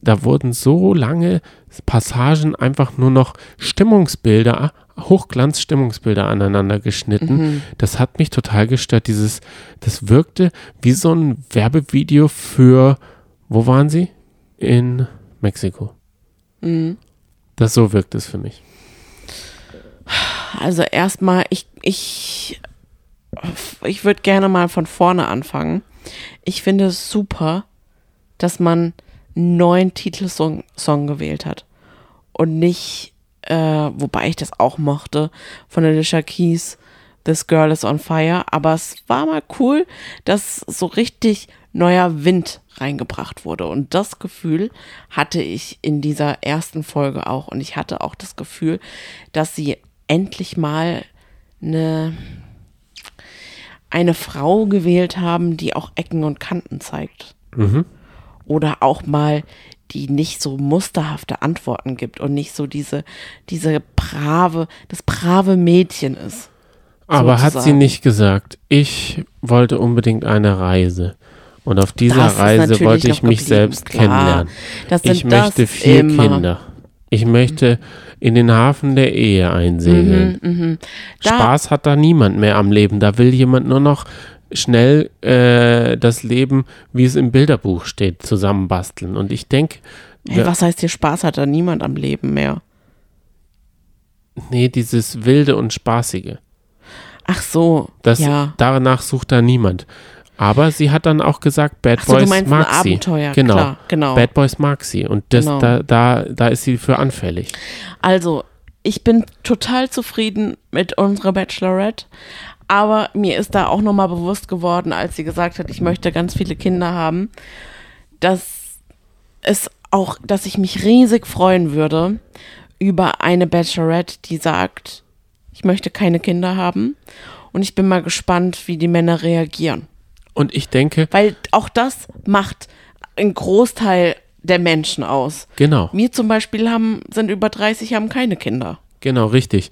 Da wurden so lange Passagen einfach nur noch Stimmungsbilder, Hochglanz-Stimmungsbilder aneinander geschnitten. Mhm. Das hat mich total gestört. Dieses, das wirkte wie so ein Werbevideo für, wo waren sie? In Mexiko. Mhm. Das so wirkt es für mich. Also erstmal, ich, ich, ich würde gerne mal von vorne anfangen. Ich finde es super, dass man einen neuen Titelsong Song gewählt hat. Und nicht, äh, wobei ich das auch mochte, von Alicia Keys, This Girl is on Fire. Aber es war mal cool, dass so richtig neuer Wind reingebracht wurde. Und das Gefühl hatte ich in dieser ersten Folge auch. Und ich hatte auch das Gefühl, dass sie endlich mal eine, eine Frau gewählt haben, die auch Ecken und Kanten zeigt. Mhm. oder auch mal die nicht so musterhafte Antworten gibt und nicht so diese, diese brave, das brave Mädchen ist. Aber hat sie sozusagen. nicht gesagt, ich wollte unbedingt eine Reise. Und auf dieser Das Reise wollte ich mich selbst klar. kennenlernen. Das sind Ich möchte vier immer. Kinder. Ich möchte in den Hafen der Ehe einsegeln. Mhm, Da- Spaß hat da niemand mehr am Leben. Da will jemand nur noch schnell äh, das Leben, wie es im Bilderbuch steht, zusammenbasteln. Und ich denke, Hey, was heißt hier Spaß hat da niemand am Leben mehr? nee, dieses Wilde und Spaßige. Ach so, Das, ja. Danach sucht da niemand. Aber sie hat dann auch gesagt, Bad Ach so, du Boys meinst mag ein sie. Abenteuer, genau. klar, genau. Bad Boys mag sie. Und das, Genau. da, da, da ist sie für anfällig. Also, ich bin total zufrieden mit unserer Bachelorette. Aber mir ist da auch nochmal bewusst geworden, als sie gesagt hat, ich möchte ganz viele Kinder haben, dass es auch, dass ich mich riesig freuen würde über eine Bachelorette, die sagt, ich möchte keine Kinder haben. Und ich bin mal gespannt, wie die Männer reagieren. Und ich denke, Weil auch das macht einen Großteil der Menschen aus. genau, Wir zum Beispiel haben, sind über 30, haben keine Kinder. genau, richtig.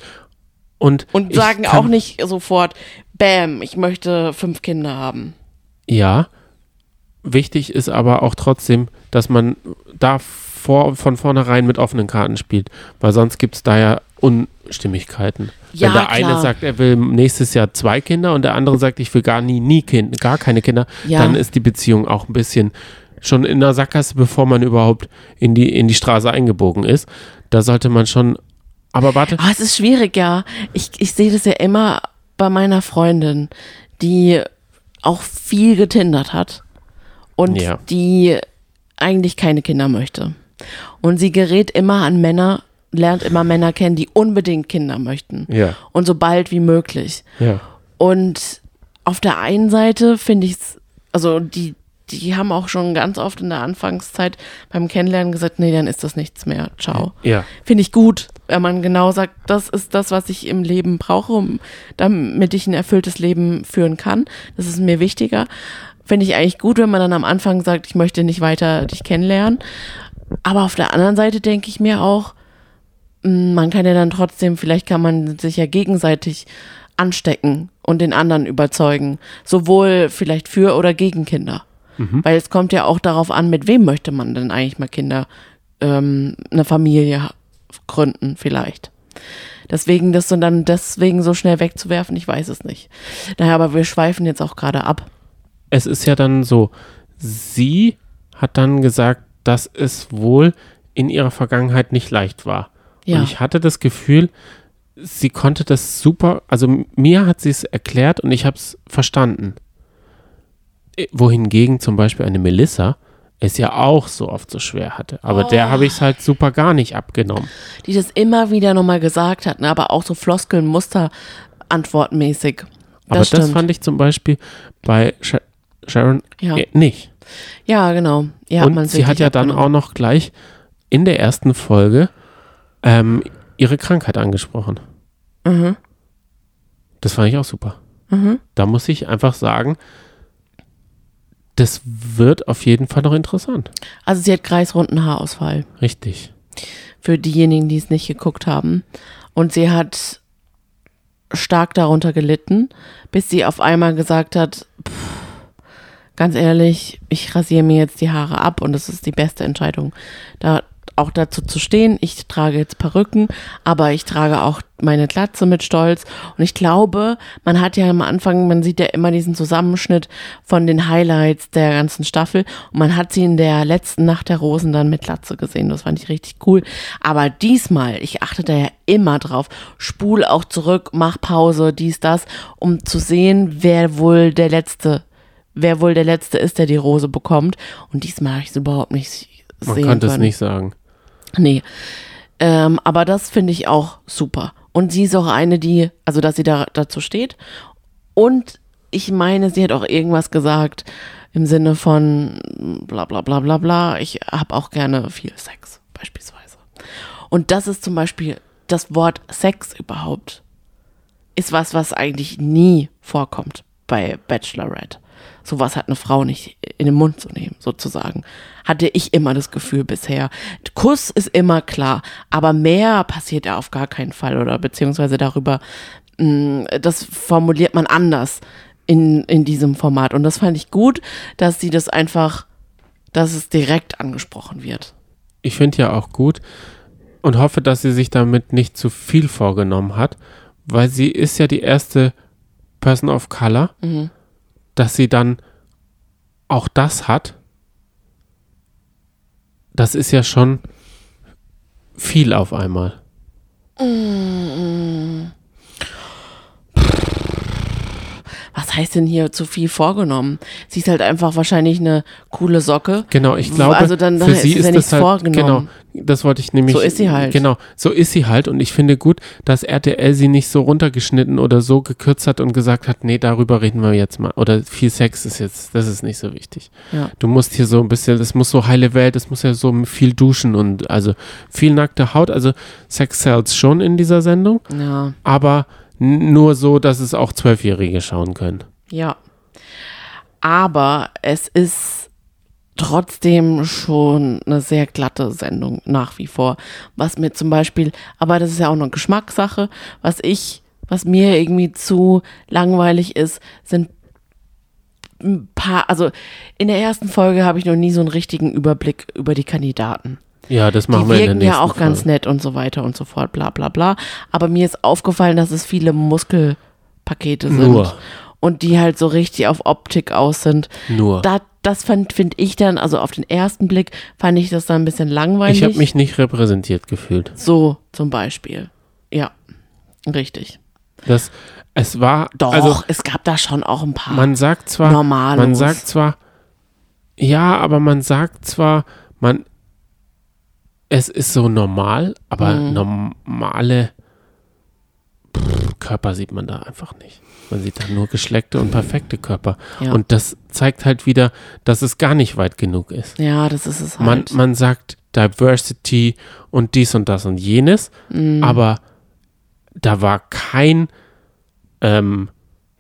Und, Und sagen auch nicht sofort, Bam, ich möchte fünf Kinder haben. Ja, wichtig ist aber auch trotzdem, dass man da vor, von vornherein mit offenen Karten spielt, weil sonst gibt es da ja Unstimmigkeiten. Ja, Wenn der eine klar. sagt, er will nächstes Jahr zwei Kinder und der andere sagt, ich will gar nie, nie kind, gar keine Kinder, Ja. dann ist die Beziehung auch ein bisschen schon in der Sackgasse, bevor man überhaupt in die, in die Straße eingebogen ist. Da sollte man schon, aber warte, Ah, es ist schwierig, ja. Ich, ich sehe das ja immer bei meiner Freundin, die auch viel getindert hat und Ja. die eigentlich keine Kinder möchte. Und sie gerät immer an Männer, lernt immer Männer kennen, die unbedingt Kinder möchten. Ja. Und so bald wie möglich. ja, Und auf der einen Seite finde ich es, also die, die haben auch schon ganz oft in der Anfangszeit beim Kennenlernen gesagt, nee, dann ist das nichts mehr. Ciao. ja, Finde ich gut, wenn man genau sagt, das ist das, was ich im Leben brauche, um, damit ich ein erfülltes Leben führen kann. Das ist mir wichtiger. Finde ich eigentlich gut, wenn man dann am Anfang sagt, ich möchte nicht weiter dich kennenlernen. Aber auf der anderen Seite denke ich mir auch, mh, man kann ja dann trotzdem, vielleicht kann man sich ja gegenseitig anstecken und den anderen überzeugen. Sowohl vielleicht für oder gegen Kinder. Weil es kommt ja auch darauf an, mit wem möchte man denn eigentlich mal Kinder, ähm, eine Familie gründen, vielleicht. Deswegen das und dann deswegen so schnell wegzuwerfen, ich weiß es nicht. Naja, aber wir schweifen jetzt auch gerade ab. es ist ja dann so, sie hat dann gesagt, dass es wohl in ihrer Vergangenheit nicht leicht war. Ja. Und ich hatte das Gefühl, sie konnte das super, also mir hat sie es erklärt und ich habe es verstanden. Eh, Wohingegen zum Beispiel eine Melissa es ja auch so oft so schwer hatte. Aber der habe ich es halt super gar nicht abgenommen. Die das immer wieder nochmal gesagt hat, ne? aber auch so Floskeln, Muster, antwortmäßig. Aber das, stimmt. fand ich zum Beispiel bei Sha Sharon Ja. eh, nicht. Ja, genau. Ja, und sie hat ja dann auch noch gleich in der ersten Folge ähm, ihre Krankheit angesprochen. Mhm. Das fand ich auch super. Mhm. Da muss ich einfach sagen, das wird auf jeden Fall noch interessant. Also sie hat kreisrunden Haarausfall. Richtig. Für diejenigen, die es nicht geguckt haben. Und sie hat stark darunter gelitten, bis sie auf einmal gesagt hat, pff, ganz ehrlich, ich rasiere mir jetzt die Haare ab und das ist die beste Entscheidung. Da auch dazu zu stehen, ich trage jetzt Perücken, aber ich trage auch meine Glatze mit Stolz. Und ich glaube, man hat ja am Anfang, man sieht ja immer diesen Zusammenschnitt von den Highlights der ganzen Staffel. Und man hat sie in der letzten Nacht der Rosen dann mit Glatze gesehen. Das fand ich richtig cool. Aber diesmal, ich achte da ja immer drauf, spul auch zurück, mach Pause, dies, das, um zu sehen, wer wohl der Letzte wer wohl der Letzte ist, der die Rose bekommt. Und diesmal habe ich es überhaupt nicht Man sehen konnte können. es nicht sagen. Nee. Ähm, aber das finde ich auch super. Und sie ist auch eine, die, also dass sie da dazu steht. Und ich meine, sie hat auch irgendwas gesagt im Sinne von bla bla bla bla bla. Ich habe auch gerne viel Sex, beispielsweise. Und das ist zum Beispiel das Wort Sex überhaupt. Ist was, was eigentlich nie vorkommt bei Bachelorette. Sowas hat eine Frau nicht in den Mund zu nehmen, sozusagen. Hatte ich immer das Gefühl bisher. Kuss ist immer klar, aber mehr passiert ja auf gar keinen Fall oder beziehungsweise darüber, mh, das formuliert man anders in, in diesem Format. Und das fand ich gut, dass sie das einfach, dass es direkt angesprochen wird. Ich finde ja auch gut und hoffe, dass sie sich damit nicht zu viel vorgenommen hat, weil sie ist ja die erste Person of Color, Mhm. Dass sie dann auch das hat. Das ist ja schon viel auf einmal. Was heißt denn hier zu viel vorgenommen? Sie ist halt einfach wahrscheinlich eine coole Socke. Genau, ich glaube, Also dann- für sie ist ist ja das nichts halt, vorgenommen. genau, das wollte ich nämlich. So ist sie halt. Genau, so ist sie halt und ich finde gut, dass RTL sie nicht so runtergeschnitten oder so gekürzt hat und gesagt hat, nee, darüber reden wir jetzt mal oder viel Sex ist jetzt, das ist nicht so wichtig. Ja. Du musst hier so ein bisschen, das muss so heile Welt, das muss ja so viel duschen und also viel nackte Haut, also Sex sells schon in dieser Sendung, Ja. aber nur so, dass es auch Zwölfjährige schauen können. Ja. Aber es ist trotzdem schon eine sehr glatte Sendung nach wie vor. Was mir zum Beispiel, aber das ist ja auch eine Geschmackssache, was ich, was mir irgendwie zu langweilig ist, sind ein paar, also in der ersten Folge habe ich noch nie so einen richtigen Überblick über die Kandidaten. Ja, das Die machen wir in der wirken nächsten ja auch ganz Folge. nett und so weiter und so fort, bla bla bla. Aber mir ist aufgefallen, dass es viele Muskelpakete sind. Nur. Und die halt so richtig auf Optik aus sind. Nur. Da, das finde ich dann, also auf den ersten Blick fand ich das dann ein bisschen langweilig. Ich habe mich nicht repräsentiert gefühlt. so zum Beispiel. Ja, richtig. Das, es war, Doch, also es gab da schon auch ein paar. man sagt zwar, Normalos. man sagt zwar, ja, aber man sagt zwar, man, es ist so normal, aber Mhm. normale pff, Körper sieht man da einfach nicht. Man sieht da nur geschleckte und perfekte Körper. Ja. Und das zeigt halt wieder, dass es gar nicht weit genug ist. ja, das ist es Man, halt. man sagt Diversity und dies und das und jenes, Mhm. aber da war kein ähm,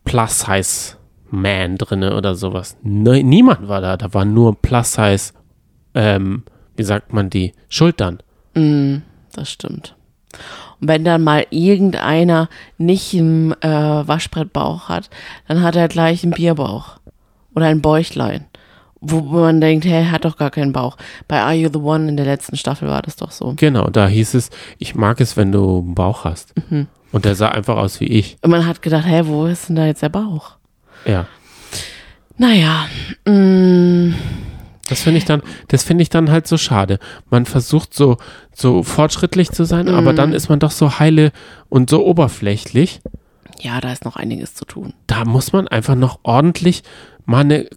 Plus-Size-Man drinne oder sowas. Ne, niemand war da. Da war nur Plus-Size, ähm, wie sagt man die, Schultern. Mm, das stimmt. Und wenn dann mal irgendeiner nicht einen äh, Waschbrettbauch hat, dann hat er gleich einen Bierbauch oder ein Bäuchlein. Wo man denkt, hey, er hat doch gar keinen Bauch. Bei Are You the One in der letzten Staffel war das doch so. Genau, da hieß es, ich mag es, wenn du einen Bauch hast. Mhm. Und der sah einfach aus wie ich. Und man hat gedacht, hey, wo ist denn da jetzt der Bauch? Ja. Naja, mm, Das finde ich dann, das finde ich dann halt so schade. Man versucht so, so fortschrittlich zu sein, aber Mhm. dann ist man doch so heile und so oberflächlich. ja, da ist noch einiges zu tun. Da muss man einfach noch ordentlich mal eine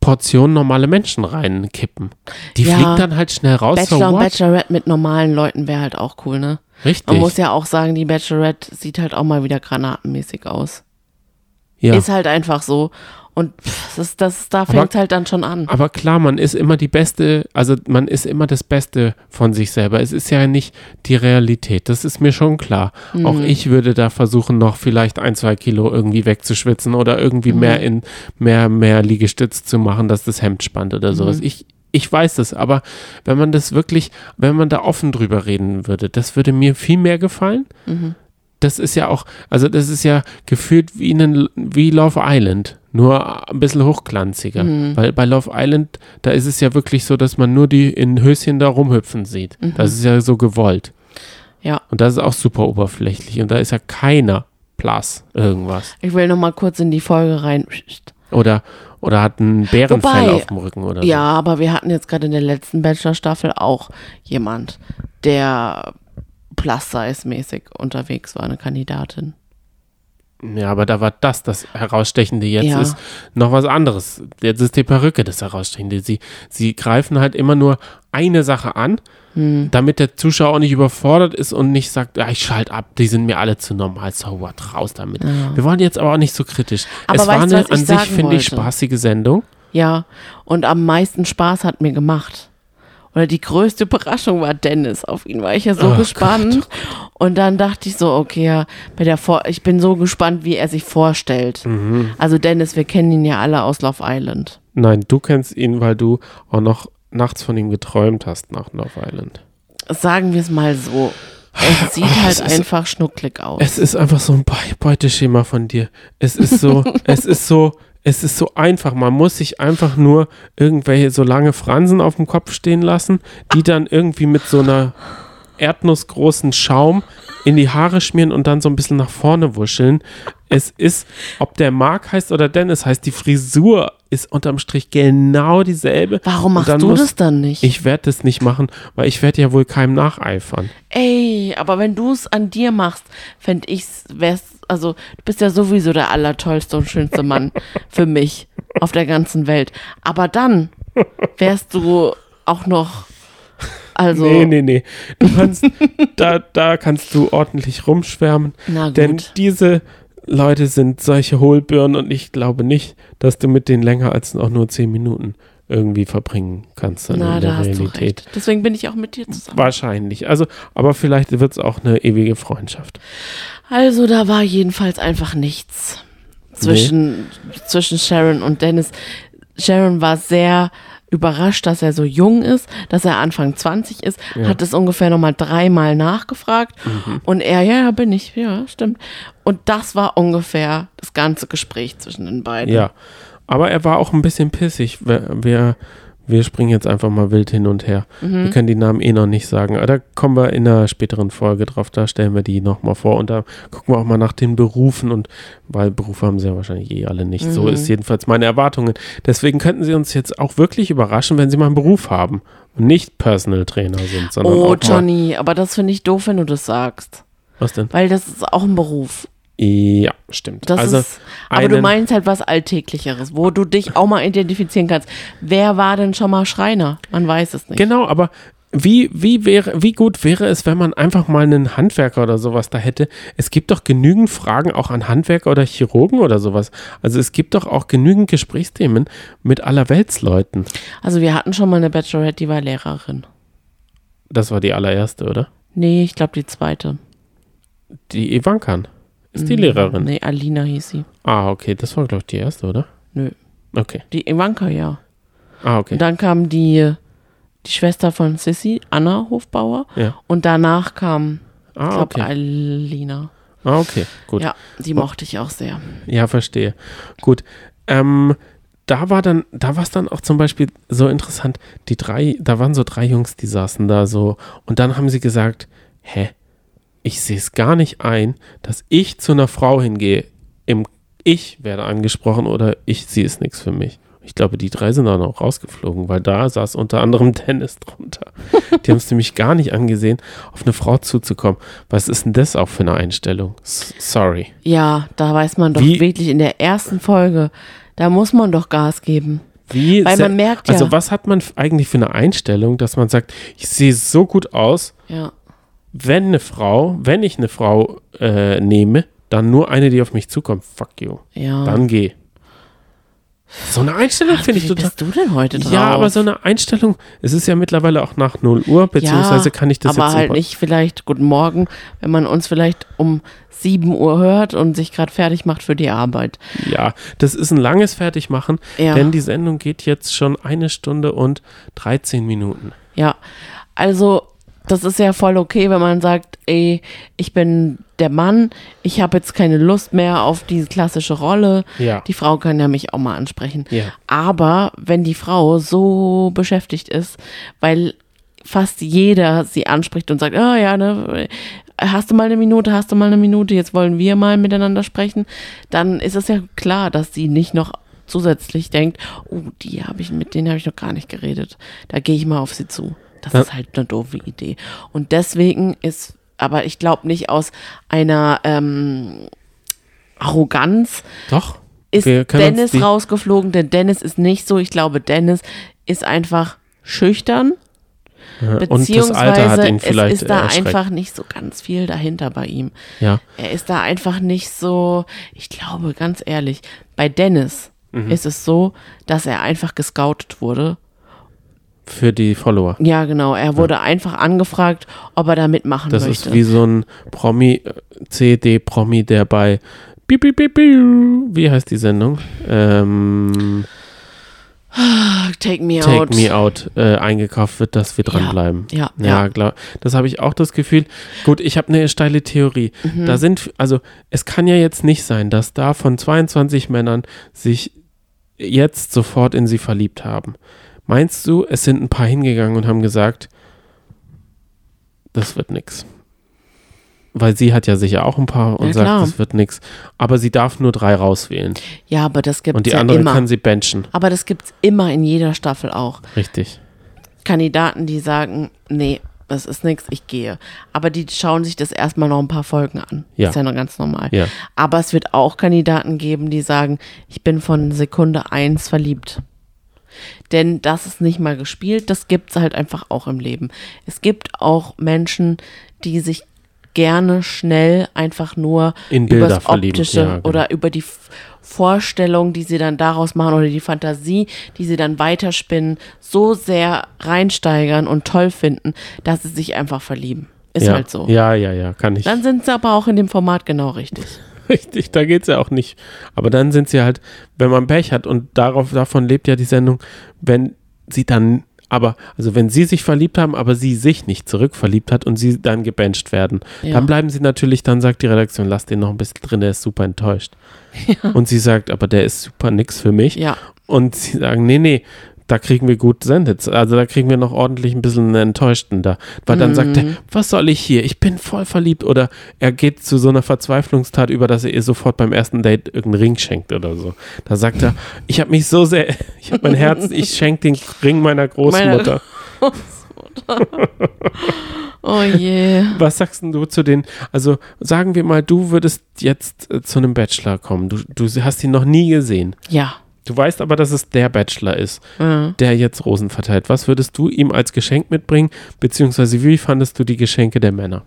Portion normale Menschen reinkippen. Die Ja. fliegt dann halt schnell raus. Bachelor so und? Bachelorette mit normalen Leuten wäre halt auch cool, ne? Richtig. Man muss ja auch sagen, die Bachelorette sieht halt auch mal wieder granatenmäßig aus. ja. Ist halt einfach so. Und das, das, da fängt halt dann schon an. Aber klar, man ist immer die Beste, also man ist immer das Beste von sich selber. Es ist ja nicht die Realität, das ist mir schon klar. Mhm. Auch ich würde da versuchen, noch vielleicht ein, zwei Kilo irgendwie wegzuschwitzen oder irgendwie Mhm. mehr in mehr, mehr Liegestütz zu machen, dass das Hemd spannt oder Mhm. sowas. Ich, ich weiß das, aber wenn man das wirklich, wenn man da offen drüber reden würde, das würde mir viel mehr gefallen. Mhm. Das ist ja auch, also das ist ja gefühlt wie, einen, wie Love Island, nur ein bisschen hochglanziger. Mhm. Weil bei Love Island, da ist es ja wirklich so, dass man nur die in Höschen da rumhüpfen sieht. Das ist ja so gewollt. Mhm. Ja. Und das ist auch super oberflächlich. Und da ist ja keiner Plus irgendwas. Ich will noch mal kurz in die Folge rein. Oder, oder hat ein Bärenfell Wobei- auf dem Rücken oder Ja, aber wir hatten jetzt gerade in der letzten Bachelor-Staffel auch jemand, der Plus-Size-mäßig unterwegs war, eine Kandidatin. Ja, aber da war das das Herausstechende. Jetzt Ja. ist noch was anderes. Jetzt ist die Perücke das Herausstechende. Sie, sie greifen halt immer nur eine Sache an, Hm. damit der Zuschauer auch nicht überfordert ist und nicht sagt, ja, ich schalte ab, die sind mir alle zu normal, so what, raus damit. Wir waren jetzt aber auch nicht so kritisch. Aber es war weißt eine an sich, finde ich, spaßige Sendung. Ja, und am meisten Spaß hat mir gemacht. Oder die größte Überraschung war Dennis. Auf ihn war ich ja so Oh gespannt. Und dann dachte ich so, okay, ja, bei der Vor ich bin so gespannt, wie er sich vorstellt. Mhm. Also Dennis, wir kennen ihn ja alle aus Love Island. Nein, du kennst ihn, weil du auch noch nachts von ihm geträumt hast nach Love Island. Sagen wir es mal so. Er sieht Oh, halt es ist- einfach schnucklig aus. Es ist einfach so ein Be Beuteschema von dir. Es ist so, es ist so, es ist so einfach. Man muss sich einfach nur irgendwelche so lange Fransen auf dem Kopf stehen lassen, die dann irgendwie mit so einer erdnussgroßen Schaum in die Haare schmieren und dann so ein bisschen nach vorne wuscheln. Es ist, ob der Mark heißt oder Dennis heißt, die Frisur ist unterm Strich genau dieselbe. Warum machst du muss- das dann nicht? Ich werde das nicht machen, weil ich werde ja wohl keinem nacheifern. Ey, aber wenn du es an dir machst, fände ich's, wär's, also du bist ja sowieso der allertollste und schönste Mann für mich auf der ganzen Welt. Aber dann wärst du auch noch, also, Nee, nee, nee. Du kannst, da, da kannst du ordentlich rumschwärmen. na gut. Denn diese Leute sind solche Hohlbirnen und ich glaube nicht, dass du mit denen länger als auch nur zehn Minuten irgendwie verbringen kannst dann na, in da der du Realität. recht. Deswegen bin ich auch mit dir zusammen. Wahrscheinlich. Also, aber vielleicht wird es auch eine ewige Freundschaft. Also da war jedenfalls einfach nichts zwischen, zwischen Sharon und Dennis. Sharon war sehr überrascht, dass er so jung ist, dass er Anfang 20 ist, Ja. hat es ungefähr nochmal dreimal nachgefragt und er, ja, ja, bin ich, ja, stimmt. Und das war ungefähr das ganze Gespräch zwischen den beiden. Ja. Aber er war auch ein bisschen pissig. Wir, wir, wir springen jetzt einfach mal wild hin und her. Mhm. Wir können die Namen eh noch nicht sagen. Aber da kommen wir in einer späteren Folge drauf. Da stellen wir die nochmal vor. Und da gucken wir auch mal nach den Berufen. Und weil Berufe haben sie ja wahrscheinlich eh alle nicht. So Mhm. ist jedenfalls meine Erwartungen. Deswegen könnten sie uns jetzt auch wirklich überraschen, wenn sie mal einen Beruf haben. Und nicht Personal Trainer sind, sondern Oh, Johnny, aber das finde ich doof, wenn du das sagst. Was denn? Weil das ist auch ein Beruf. Ja, stimmt. Das also ist, aber du meinst halt was Alltäglicheres, wo du dich auch mal identifizieren kannst. Wer war denn schon mal Schreiner? Man weiß es nicht. Genau, aber wie, wie, wäre, wie gut wäre es, wenn man einfach mal einen Handwerker oder sowas da hätte? Es gibt doch genügend Fragen auch an Handwerker oder Chirurgen oder sowas. Also es gibt doch auch genügend Gesprächsthemen mit allerweltsleuten. Also wir hatten schon mal eine Bachelorette, die war Lehrerin. Das war die allererste, oder? Nee, ich glaube die zweite. Die Ivankan ist die Lehrerin. Nee, Alina hieß sie. Ah, okay, das war, glaube ich, die erste, oder? Nö. Okay. Die Ivanka, ja. Ah, okay. Und dann kam die, die Schwester von Sissy, Anna Hofbauer. Ja. Und danach kam, ich Ah, glaube, okay. Alina. Ah, okay, gut. Ja, die mochte ich auch sehr. Ja, verstehe. Gut. Ähm, da war dann, da war es dann auch zum Beispiel so interessant, die drei, da waren so drei Jungs, die saßen da so und dann haben sie gesagt, hä, ich sehe es gar nicht ein, dass ich zu einer Frau hingehe, im Ich werde angesprochen oder ich, sie ist nichts für mich. Ich glaube, die drei sind dann auch rausgeflogen, weil da saß unter anderem Dennis drunter. Die haben es nämlich gar nicht angesehen, auf eine Frau zuzukommen. Was ist denn das auch für eine Einstellung? S sorry. Ja, da weiß man doch Wie- wirklich in der ersten Folge, da muss man doch Gas geben. Wie Weil man merkt ja- Also, was hat man eigentlich für eine Einstellung, dass man sagt, ich sehe so gut aus, Ja. Wenn eine Frau, wenn ich eine Frau äh, nehme, dann nur eine, die auf mich zukommt. Fuck you. Ja. Dann geh. So eine Einstellung finde ich Wie total. bist du denn heute drauf? Ja, aber so eine Einstellung, es ist ja mittlerweile auch nach 0 Uhr, beziehungsweise kann ich das aber jetzt halt im Pod- nicht vielleicht guten Morgen, wenn man uns vielleicht um 7 Uhr hört und sich gerade fertig macht für die Arbeit. Ja, das ist ein langes Fertigmachen, Ja. denn die Sendung geht jetzt schon eine Stunde und 13 Minuten. Ja, also das ist ja voll okay, wenn man sagt, ey, ich bin der Mann, ich habe jetzt keine Lust mehr auf diese klassische Rolle. Ja. Die Frau kann ja mich auch mal ansprechen. Ja. Aber wenn die Frau so beschäftigt ist, weil fast jeder sie anspricht und sagt, ah ja, ne, hast du mal eine Minute, hast du mal eine Minute, jetzt wollen wir mal miteinander sprechen, dann ist es ja klar, dass sie nicht noch zusätzlich denkt, oh, die habe ich, mit denen habe ich noch gar nicht geredet. Da gehe ich mal auf sie zu. Das Ja. ist halt eine doofe Idee. Und deswegen ist, aber ich glaube nicht aus einer ähm, Arroganz, Doch. ist Dennis rausgeflogen, denn Dennis ist nicht so. Ich glaube, Dennis ist einfach schüchtern, Ja, Und das beziehungsweise Alter hat ihn es ist da einfach nicht so ganz viel dahinter bei ihm. Ja. Er ist da einfach nicht so, ich glaube, ganz ehrlich, bei Dennis Mhm. ist es so, dass er einfach gescoutet wurde für die Follower. Ja, genau. Er wurde einfach angefragt, ob er da mitmachen Das möchte. ist wie so ein Promi, äh, CD-Promi, der bei Piep, piep, piep, piep, wie heißt die Sendung? Ähm, Take me Take out. Me Out äh, eingekauft wird, dass wir Ja, dranbleiben. Ja, Ja, ja. klar. Das habe ich auch das Gefühl. Gut, ich habe eine steile Theorie. Mhm. Da sind, also es kann ja jetzt nicht sein, dass da von 22 Männern sich jetzt sofort in sie verliebt haben. Meinst du, es sind ein paar hingegangen und haben gesagt, das wird nix? Weil sie hat ja sicher auch ein paar und Ja, sagt, klar. das wird nix. Aber sie darf nur drei rauswählen. ja, aber das gibt Und die ja andere immer. kann sie benchen. aber das gibt's immer in jeder Staffel auch. Richtig. Kandidaten, die sagen, nee, das ist nichts, ich gehe. Aber die schauen sich das erstmal noch ein paar Folgen an. Ja. Ist ja noch ganz normal. Ja. Aber es wird auch Kandidaten geben, die sagen, ich bin von Sekunde eins verliebt. Denn das ist nicht mal gespielt, das gibt es halt einfach auch im Leben. Es gibt auch Menschen, die sich gerne schnell einfach nur In Bilder übers verlieben, Optische ja, genau. oder über die Vorstellung, die sie dann daraus machen oder die Fantasie, die sie dann weiterspinnen, so sehr reinsteigern und toll finden, dass sie sich einfach verlieben. Ist ja. halt so. Ja, ja, ja, kann ich. Dann sind sie aber auch in dem Format genau richtig. Richtig, da geht es ja auch nicht. Aber dann sind sie halt, wenn man Pech hat und darauf, davon lebt ja die Sendung, wenn sie dann, aber, also wenn sie sich verliebt haben, aber sie sich nicht zurückverliebt hat und sie dann gebencht werden, Ja. dann bleiben sie natürlich, dann sagt die Redaktion, lass den noch ein bisschen drin, der ist super enttäuscht. Und sie sagt, aber der ist super nix für mich. Ja, Und sie sagen, nee, nee, da kriegen wir gut sendet. Also da kriegen wir noch ordentlich ein bisschen einen Enttäuschten da. Weil dann sagt er, Mhm. was soll ich hier? Ich bin voll verliebt. Oder er geht zu so einer Verzweiflungstat über, dass er ihr sofort beim ersten Date irgendeinen Ring schenkt oder so. Da sagt er, ich habe mich so sehr, ich habe mein Herz, ich schenke den Ring meiner Großmutter. oh je. Was sagst denn du zu den, also sagen wir mal, du würdest jetzt äh, zu einem Bachelor kommen. Du, du hast ihn noch nie gesehen. Ja. Du weißt aber, dass es der Bachelor ist. Mhm. der jetzt Rosen verteilt. Was würdest du ihm als Geschenk mitbringen, beziehungsweise wie fandest du die Geschenke der Männer?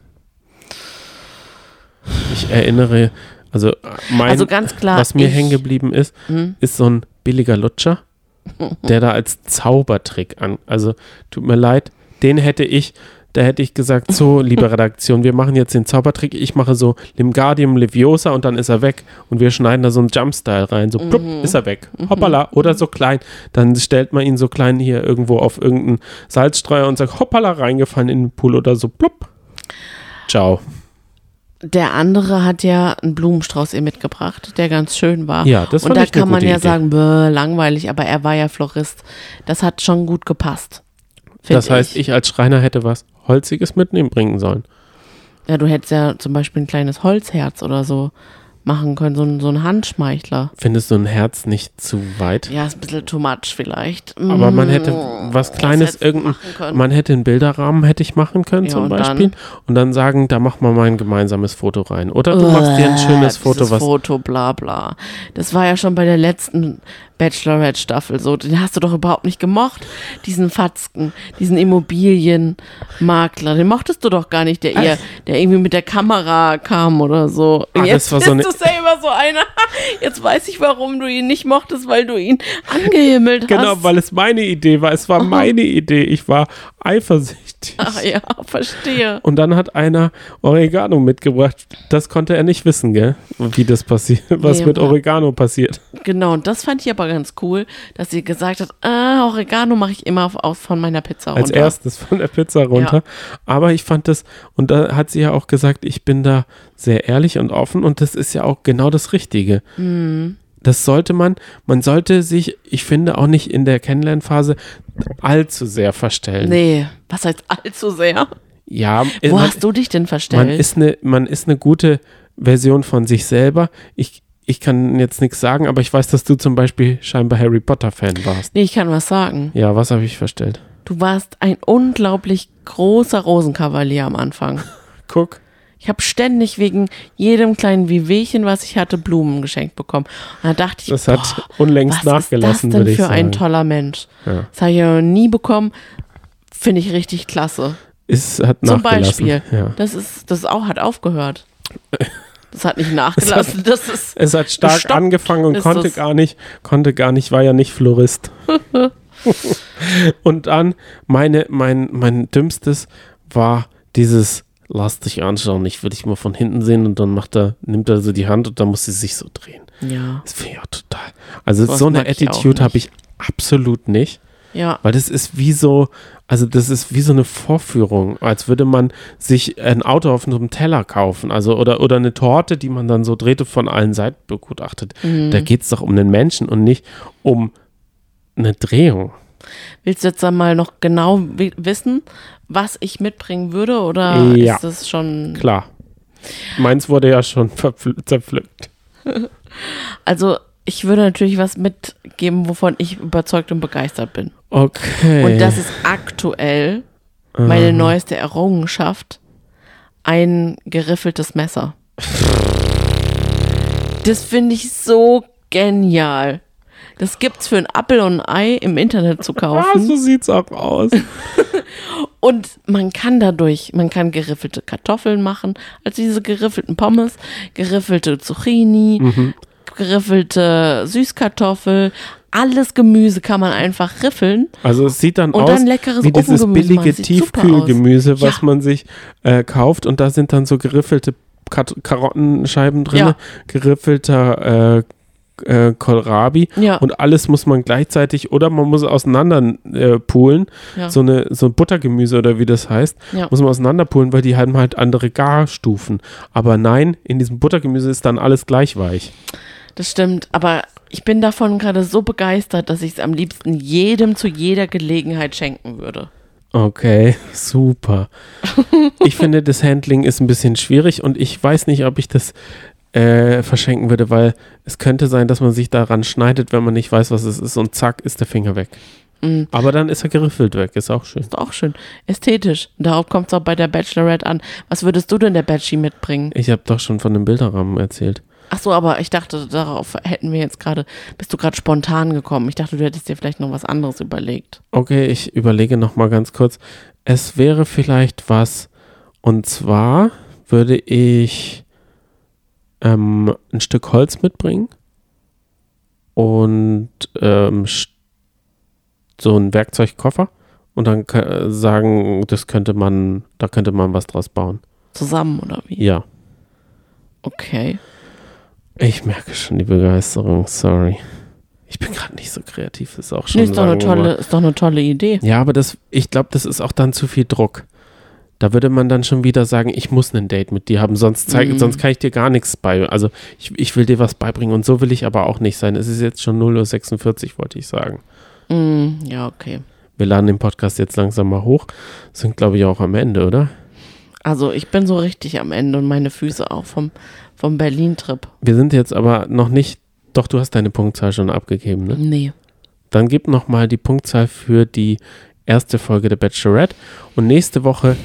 Ich erinnere, also äh, mein, Also ganz klar. was mir hängen geblieben ist, Hm? ist so ein billiger Lutscher, der da als Zaubertrick an, also tut mir leid, den hätte ich, da hätte ich gesagt, so, liebe Redaktion, wir machen jetzt den Zaubertrick, ich mache so Limgardium Leviosa und dann ist er weg und wir schneiden da so einen Jumpstyle rein, so plupp, Mhm. ist er weg, hoppala, oder so klein, dann stellt man ihn so klein hier irgendwo auf irgendeinen Salzstreuer und sagt, hoppala, reingefallen in den Pool oder so, plupp, ciao. Der andere hat ja einen Blumenstrauß ihr mitgebracht, der ganz schön war. Ja, das Und fand da kann man ja Idee. sagen, bäh, langweilig, aber er war ja Florist. Das hat schon gut gepasst. Das heißt, ich als Schreiner hätte was Holziges mitnehmen bringen sollen. Ja, du hättest ja zum Beispiel ein kleines Holzherz oder so machen können, so ein, so ein Handschmeichler. Findest du ein Herz nicht zu weit? Ja, ist ein bisschen too much vielleicht. Aber man hätte Mm, was Kleines, irgendein, machen können. man hätte einen Bilderrahmen hätte ich machen können Ja, zum und Beispiel dann? und dann sagen, da mach mal mein gemeinsames Foto rein. Oder du machst dir ein schönes Foto, was Foto, bla bla. Das war ja schon bei der letzten Bachelorette-Staffel so. Den hast du doch überhaupt nicht gemocht, diesen Fatzken, diesen Immobilienmakler. Den mochtest du doch gar nicht, der ihr, der irgendwie mit der Kamera kam oder so. Ah, das Jetzt war bist so eine- du selber so einer. Jetzt weiß ich, warum du ihn nicht mochtest, weil du ihn angehimmelt Genau, hast. weil es meine Idee war. Es war meine Idee. Ich war eifersüchtig. Ach ja, verstehe. Und dann hat einer Oregano mitgebracht. Das konnte er nicht wissen, gell? Wie das passiert, was Nee, mit Oregano passiert. Genau, und das fand ich aber ganz cool, dass sie gesagt hat, ah, Oregano mache ich immer auf, auf, von meiner Pizza als runter. erstes von der Pizza runter. Aber ich fand das, und da hat sie ja auch gesagt, ich bin da sehr ehrlich und offen und das ist ja auch genau das Richtige. Mhm. Das sollte man, man sollte sich, ich finde, auch nicht in der Kennenlernphase allzu sehr verstellen. Nee, was heißt allzu sehr? Ja, Wo man, hast du dich denn man verstellt? ist eine, man ist eine gute Version von sich selber. Ich, ich kann jetzt nichts sagen, aber ich weiß, dass du zum Beispiel scheinbar Harry Potter Fan warst. nee, ich kann was sagen. Ja, was habe ich verstellt? Du warst ein unglaublich großer Rosenkavalier am Anfang. Guck. Ich habe ständig wegen jedem kleinen Wehwehchen, was ich hatte, Blumen geschenkt bekommen. Und da dachte ich, Das hat boah, unlängst was nachgelassen, ist das denn für sagen. ein toller Mensch? Ja. Das habe ich ja noch nie bekommen. Finde ich richtig klasse. Es hat Zum nachgelassen. Beispiel. Ja. Das ist, das auch hat aufgehört. Das hat nicht nachgelassen. Das ist Es hat stark Gestoppt angefangen und konnte das. gar nicht, konnte gar nicht, war ja nicht Florist. Und dann meine, mein, mein dümmstes war dieses Lass dich anschauen, ich will dich mal von hinten sehen und dann macht er, nimmt er so die Hand und dann muss sie sich so drehen. Ja. Das finde ich auch total. Also Sowas so eine Attitude habe ich absolut nicht. Ja. Weil das ist wie so, also das ist wie so eine Vorführung, als würde man sich ein Auto auf einem Teller kaufen, also oder, oder eine Torte, die man dann so drehte von allen Seiten begutachtet. Mhm. Da geht es doch um den Menschen und nicht um eine Drehung. Willst du jetzt dann mal noch genau wi- wissen, was ich mitbringen würde? Oder Ja. ist das schon. Klar. Meins wurde ja schon zerpflückt. Also, ich würde natürlich was mitgeben, wovon ich überzeugt und begeistert bin. Okay. Und das ist aktuell meine neueste Errungenschaft: ein geriffeltes Messer. Das finde ich so genial. Das gibt's für ein Appel und ein Ei im Internet zu ah, kaufen. so sieht's auch aus. Und man kann dadurch, man kann geriffelte Kartoffeln machen, also diese geriffelten Pommes, geriffelte Zucchini, Mhm. geriffelte Süßkartoffel, alles Gemüse kann man einfach riffeln. Also es sieht dann Und aus dann leckeres wie dieses billige Tiefkühlgemüse, was Ja. man sich äh, kauft und da sind dann so geriffelte Kat Karottenscheiben drin, Ja. geriffelter äh, äh, Kohlrabi Ja. und alles muss man gleichzeitig oder man muss auseinander äh, poolen, Ja. so eine so ein Buttergemüse oder wie das heißt, Ja. muss man auseinander poolen, weil die haben halt andere Garstufen. Aber nein, in diesem Buttergemüse ist dann alles gleich weich. Das stimmt, aber ich bin davon gerade so begeistert, dass ich es am liebsten jedem zu jeder Gelegenheit schenken würde. Okay, super. Ich finde, das Handling ist ein bisschen schwierig und ich weiß nicht, ob ich das äh, verschenken würde, weil es könnte sein, dass man sich daran schneidet, wenn man nicht weiß, was es ist und zack, ist der Finger weg. Mm. Aber dann ist er geriffelt weg, ist auch schön. Ist auch schön. Ästhetisch. Und darauf kommt es auch bei der Bachelorette an. Was würdest du denn der Bachelor mitbringen? Ich habe doch schon von dem Bilderrahmen erzählt. Ach so, aber ich dachte, darauf hätten wir jetzt gerade, bist du gerade spontan gekommen. Ich dachte, du hättest dir vielleicht noch was anderes überlegt. Okay, ich überlege noch mal ganz kurz. Es wäre vielleicht was, und zwar würde ich ähm, ein Stück Holz mitbringen und ähm, so einen Werkzeugkoffer und dann sagen, das könnte man, da könnte man was draus bauen. Zusammen oder wie? Ja, Okay. Ich merke schon die Begeisterung, sorry. Ich bin gerade nicht so kreativ, ist auch schon Nee, ist doch, eine tolle, ist doch eine tolle Idee. Ja, aber das, ich glaube, das ist auch dann zu viel Druck. Da würde man dann schon wieder sagen, ich muss ein Date mit dir haben, sonst, zeig, Mhm. sonst kann ich dir gar nichts bei. Also ich, ich will dir was beibringen und so will ich aber auch nicht sein. Es ist jetzt schon 0.46 Uhr, wollte ich sagen. Mm, ja, okay. Wir laden den Podcast jetzt langsam mal hoch. Sind, glaube ich, auch am Ende, oder? Also ich bin so richtig am Ende und meine Füße auch vom, vom Berlin-Trip. Wir sind jetzt aber noch nicht, doch, du hast deine Punktzahl schon abgegeben, ne? Nee. Dann gib noch mal die Punktzahl für die erste Folge der Bachelorette. Und nächste Woche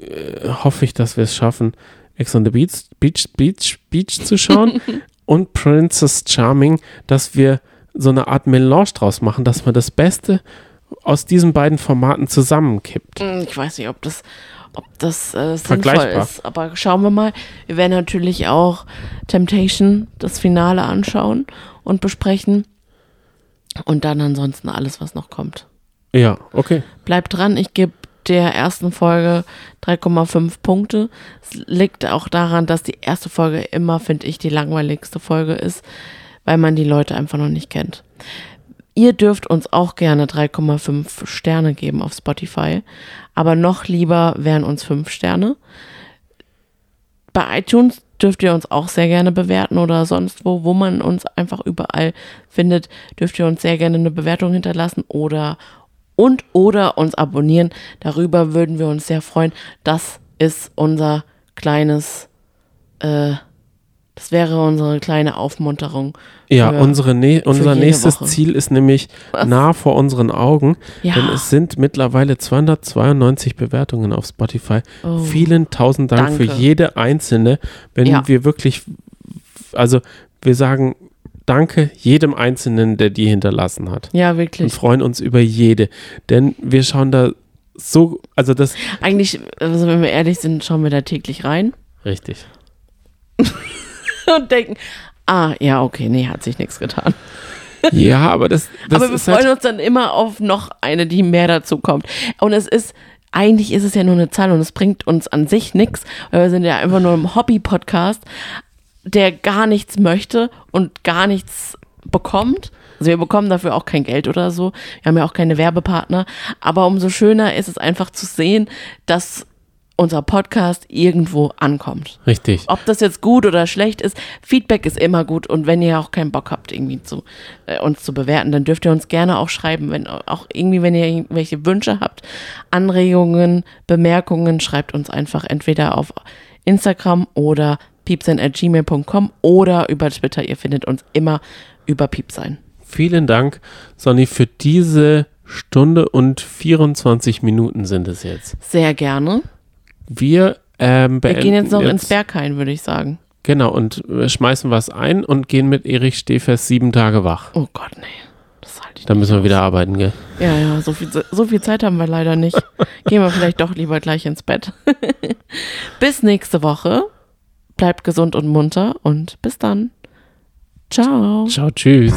äh, hoffe ich, dass wir es schaffen, Ex on the Beach, Beach, Beach, Beach zu schauen und Princess Charming, dass wir so eine Art Melange draus machen, dass man das Beste aus diesen beiden Formaten zusammenkippt. Mm, Ich weiß nicht, ob das, ob das äh, sinnvoll ist. Aber schauen wir mal. Wir werden natürlich auch Temptation, das Finale anschauen und besprechen. Und dann ansonsten alles, was noch kommt. Ja, okay. Bleibt dran, ich gebe der ersten Folge 3,5 Punkte. Es liegt auch daran, dass die erste Folge immer, finde ich, die langweiligste Folge ist, weil man die Leute einfach noch nicht kennt. Ihr dürft uns auch gerne 3,5 Sterne geben auf Spotify, aber noch lieber wären uns 5 Sterne. Bei iTunes dürft ihr uns auch sehr gerne bewerten oder sonst wo, wo man uns einfach überall findet, dürft ihr uns sehr gerne eine Bewertung hinterlassen oder und oder uns abonnieren. Darüber würden wir uns sehr freuen. Das ist unser kleines, äh, das wäre unsere kleine Aufmunterung. Ja, für- unsere ne unser nächstes Woche. Ziel ist nämlich Was? nah vor unseren Augen, Ja. denn es sind mittlerweile 292 Bewertungen auf Spotify. Oh, Vielen tausend Dank für danke. jede einzelne. Wenn Ja. wir wirklich, also wir sagen Danke jedem Einzelnen, der die hinterlassen hat. Ja, Und wirklich. freuen uns über jede. Denn wir schauen da so, also das, Eigentlich, also wenn wir ehrlich sind, schauen wir da täglich rein richtig. und denken, ah, ja, okay, nee, hat sich nichts getan. Ja, aber das, das Aber wir freuen halt, uns dann immer auf noch eine, die mehr dazu kommt. Und es ist, eigentlich ist es ja nur eine Zahl und es bringt uns an sich nichts, weil wir sind ja einfach nur ein Hobby-Podcast, der gar nichts möchte und gar nichts bekommt. Also wir bekommen dafür auch kein Geld oder so. Wir haben ja auch keine Werbepartner. Aber umso schöner ist es einfach zu sehen, dass unser Podcast irgendwo ankommt. richtig. Ob das jetzt gut oder schlecht ist, Feedback ist immer gut und wenn ihr auch keinen Bock habt, irgendwie zu, äh, uns zu bewerten, dann dürft ihr uns gerne auch schreiben, wenn auch irgendwie, wenn ihr irgendwelche Wünsche habt, Anregungen, Bemerkungen, schreibt uns einfach entweder auf Instagram oder piepsein.gmail.com oder über Twitter. Ihr findet uns immer über Piepsein. Vielen Dank, Sonny, für diese Stunde und 24 Minuten sind es jetzt. Sehr gerne. Wir ähm, Wir beenden gehen jetzt noch ins Berghain, würde ich sagen. Genau, und schmeißen was ein und gehen mit Erich Stehfest sieben Tage wach. Oh Gott, nee. Das halte ich Da nicht müssen wir aus. wieder arbeiten, gell? Ja, ja, so viel, so viel Zeit haben wir leider nicht. Gehen wir vielleicht doch lieber gleich ins Bett. bis nächste Woche. Bleibt gesund und munter und bis dann. Ciao. Ciao, tschüss.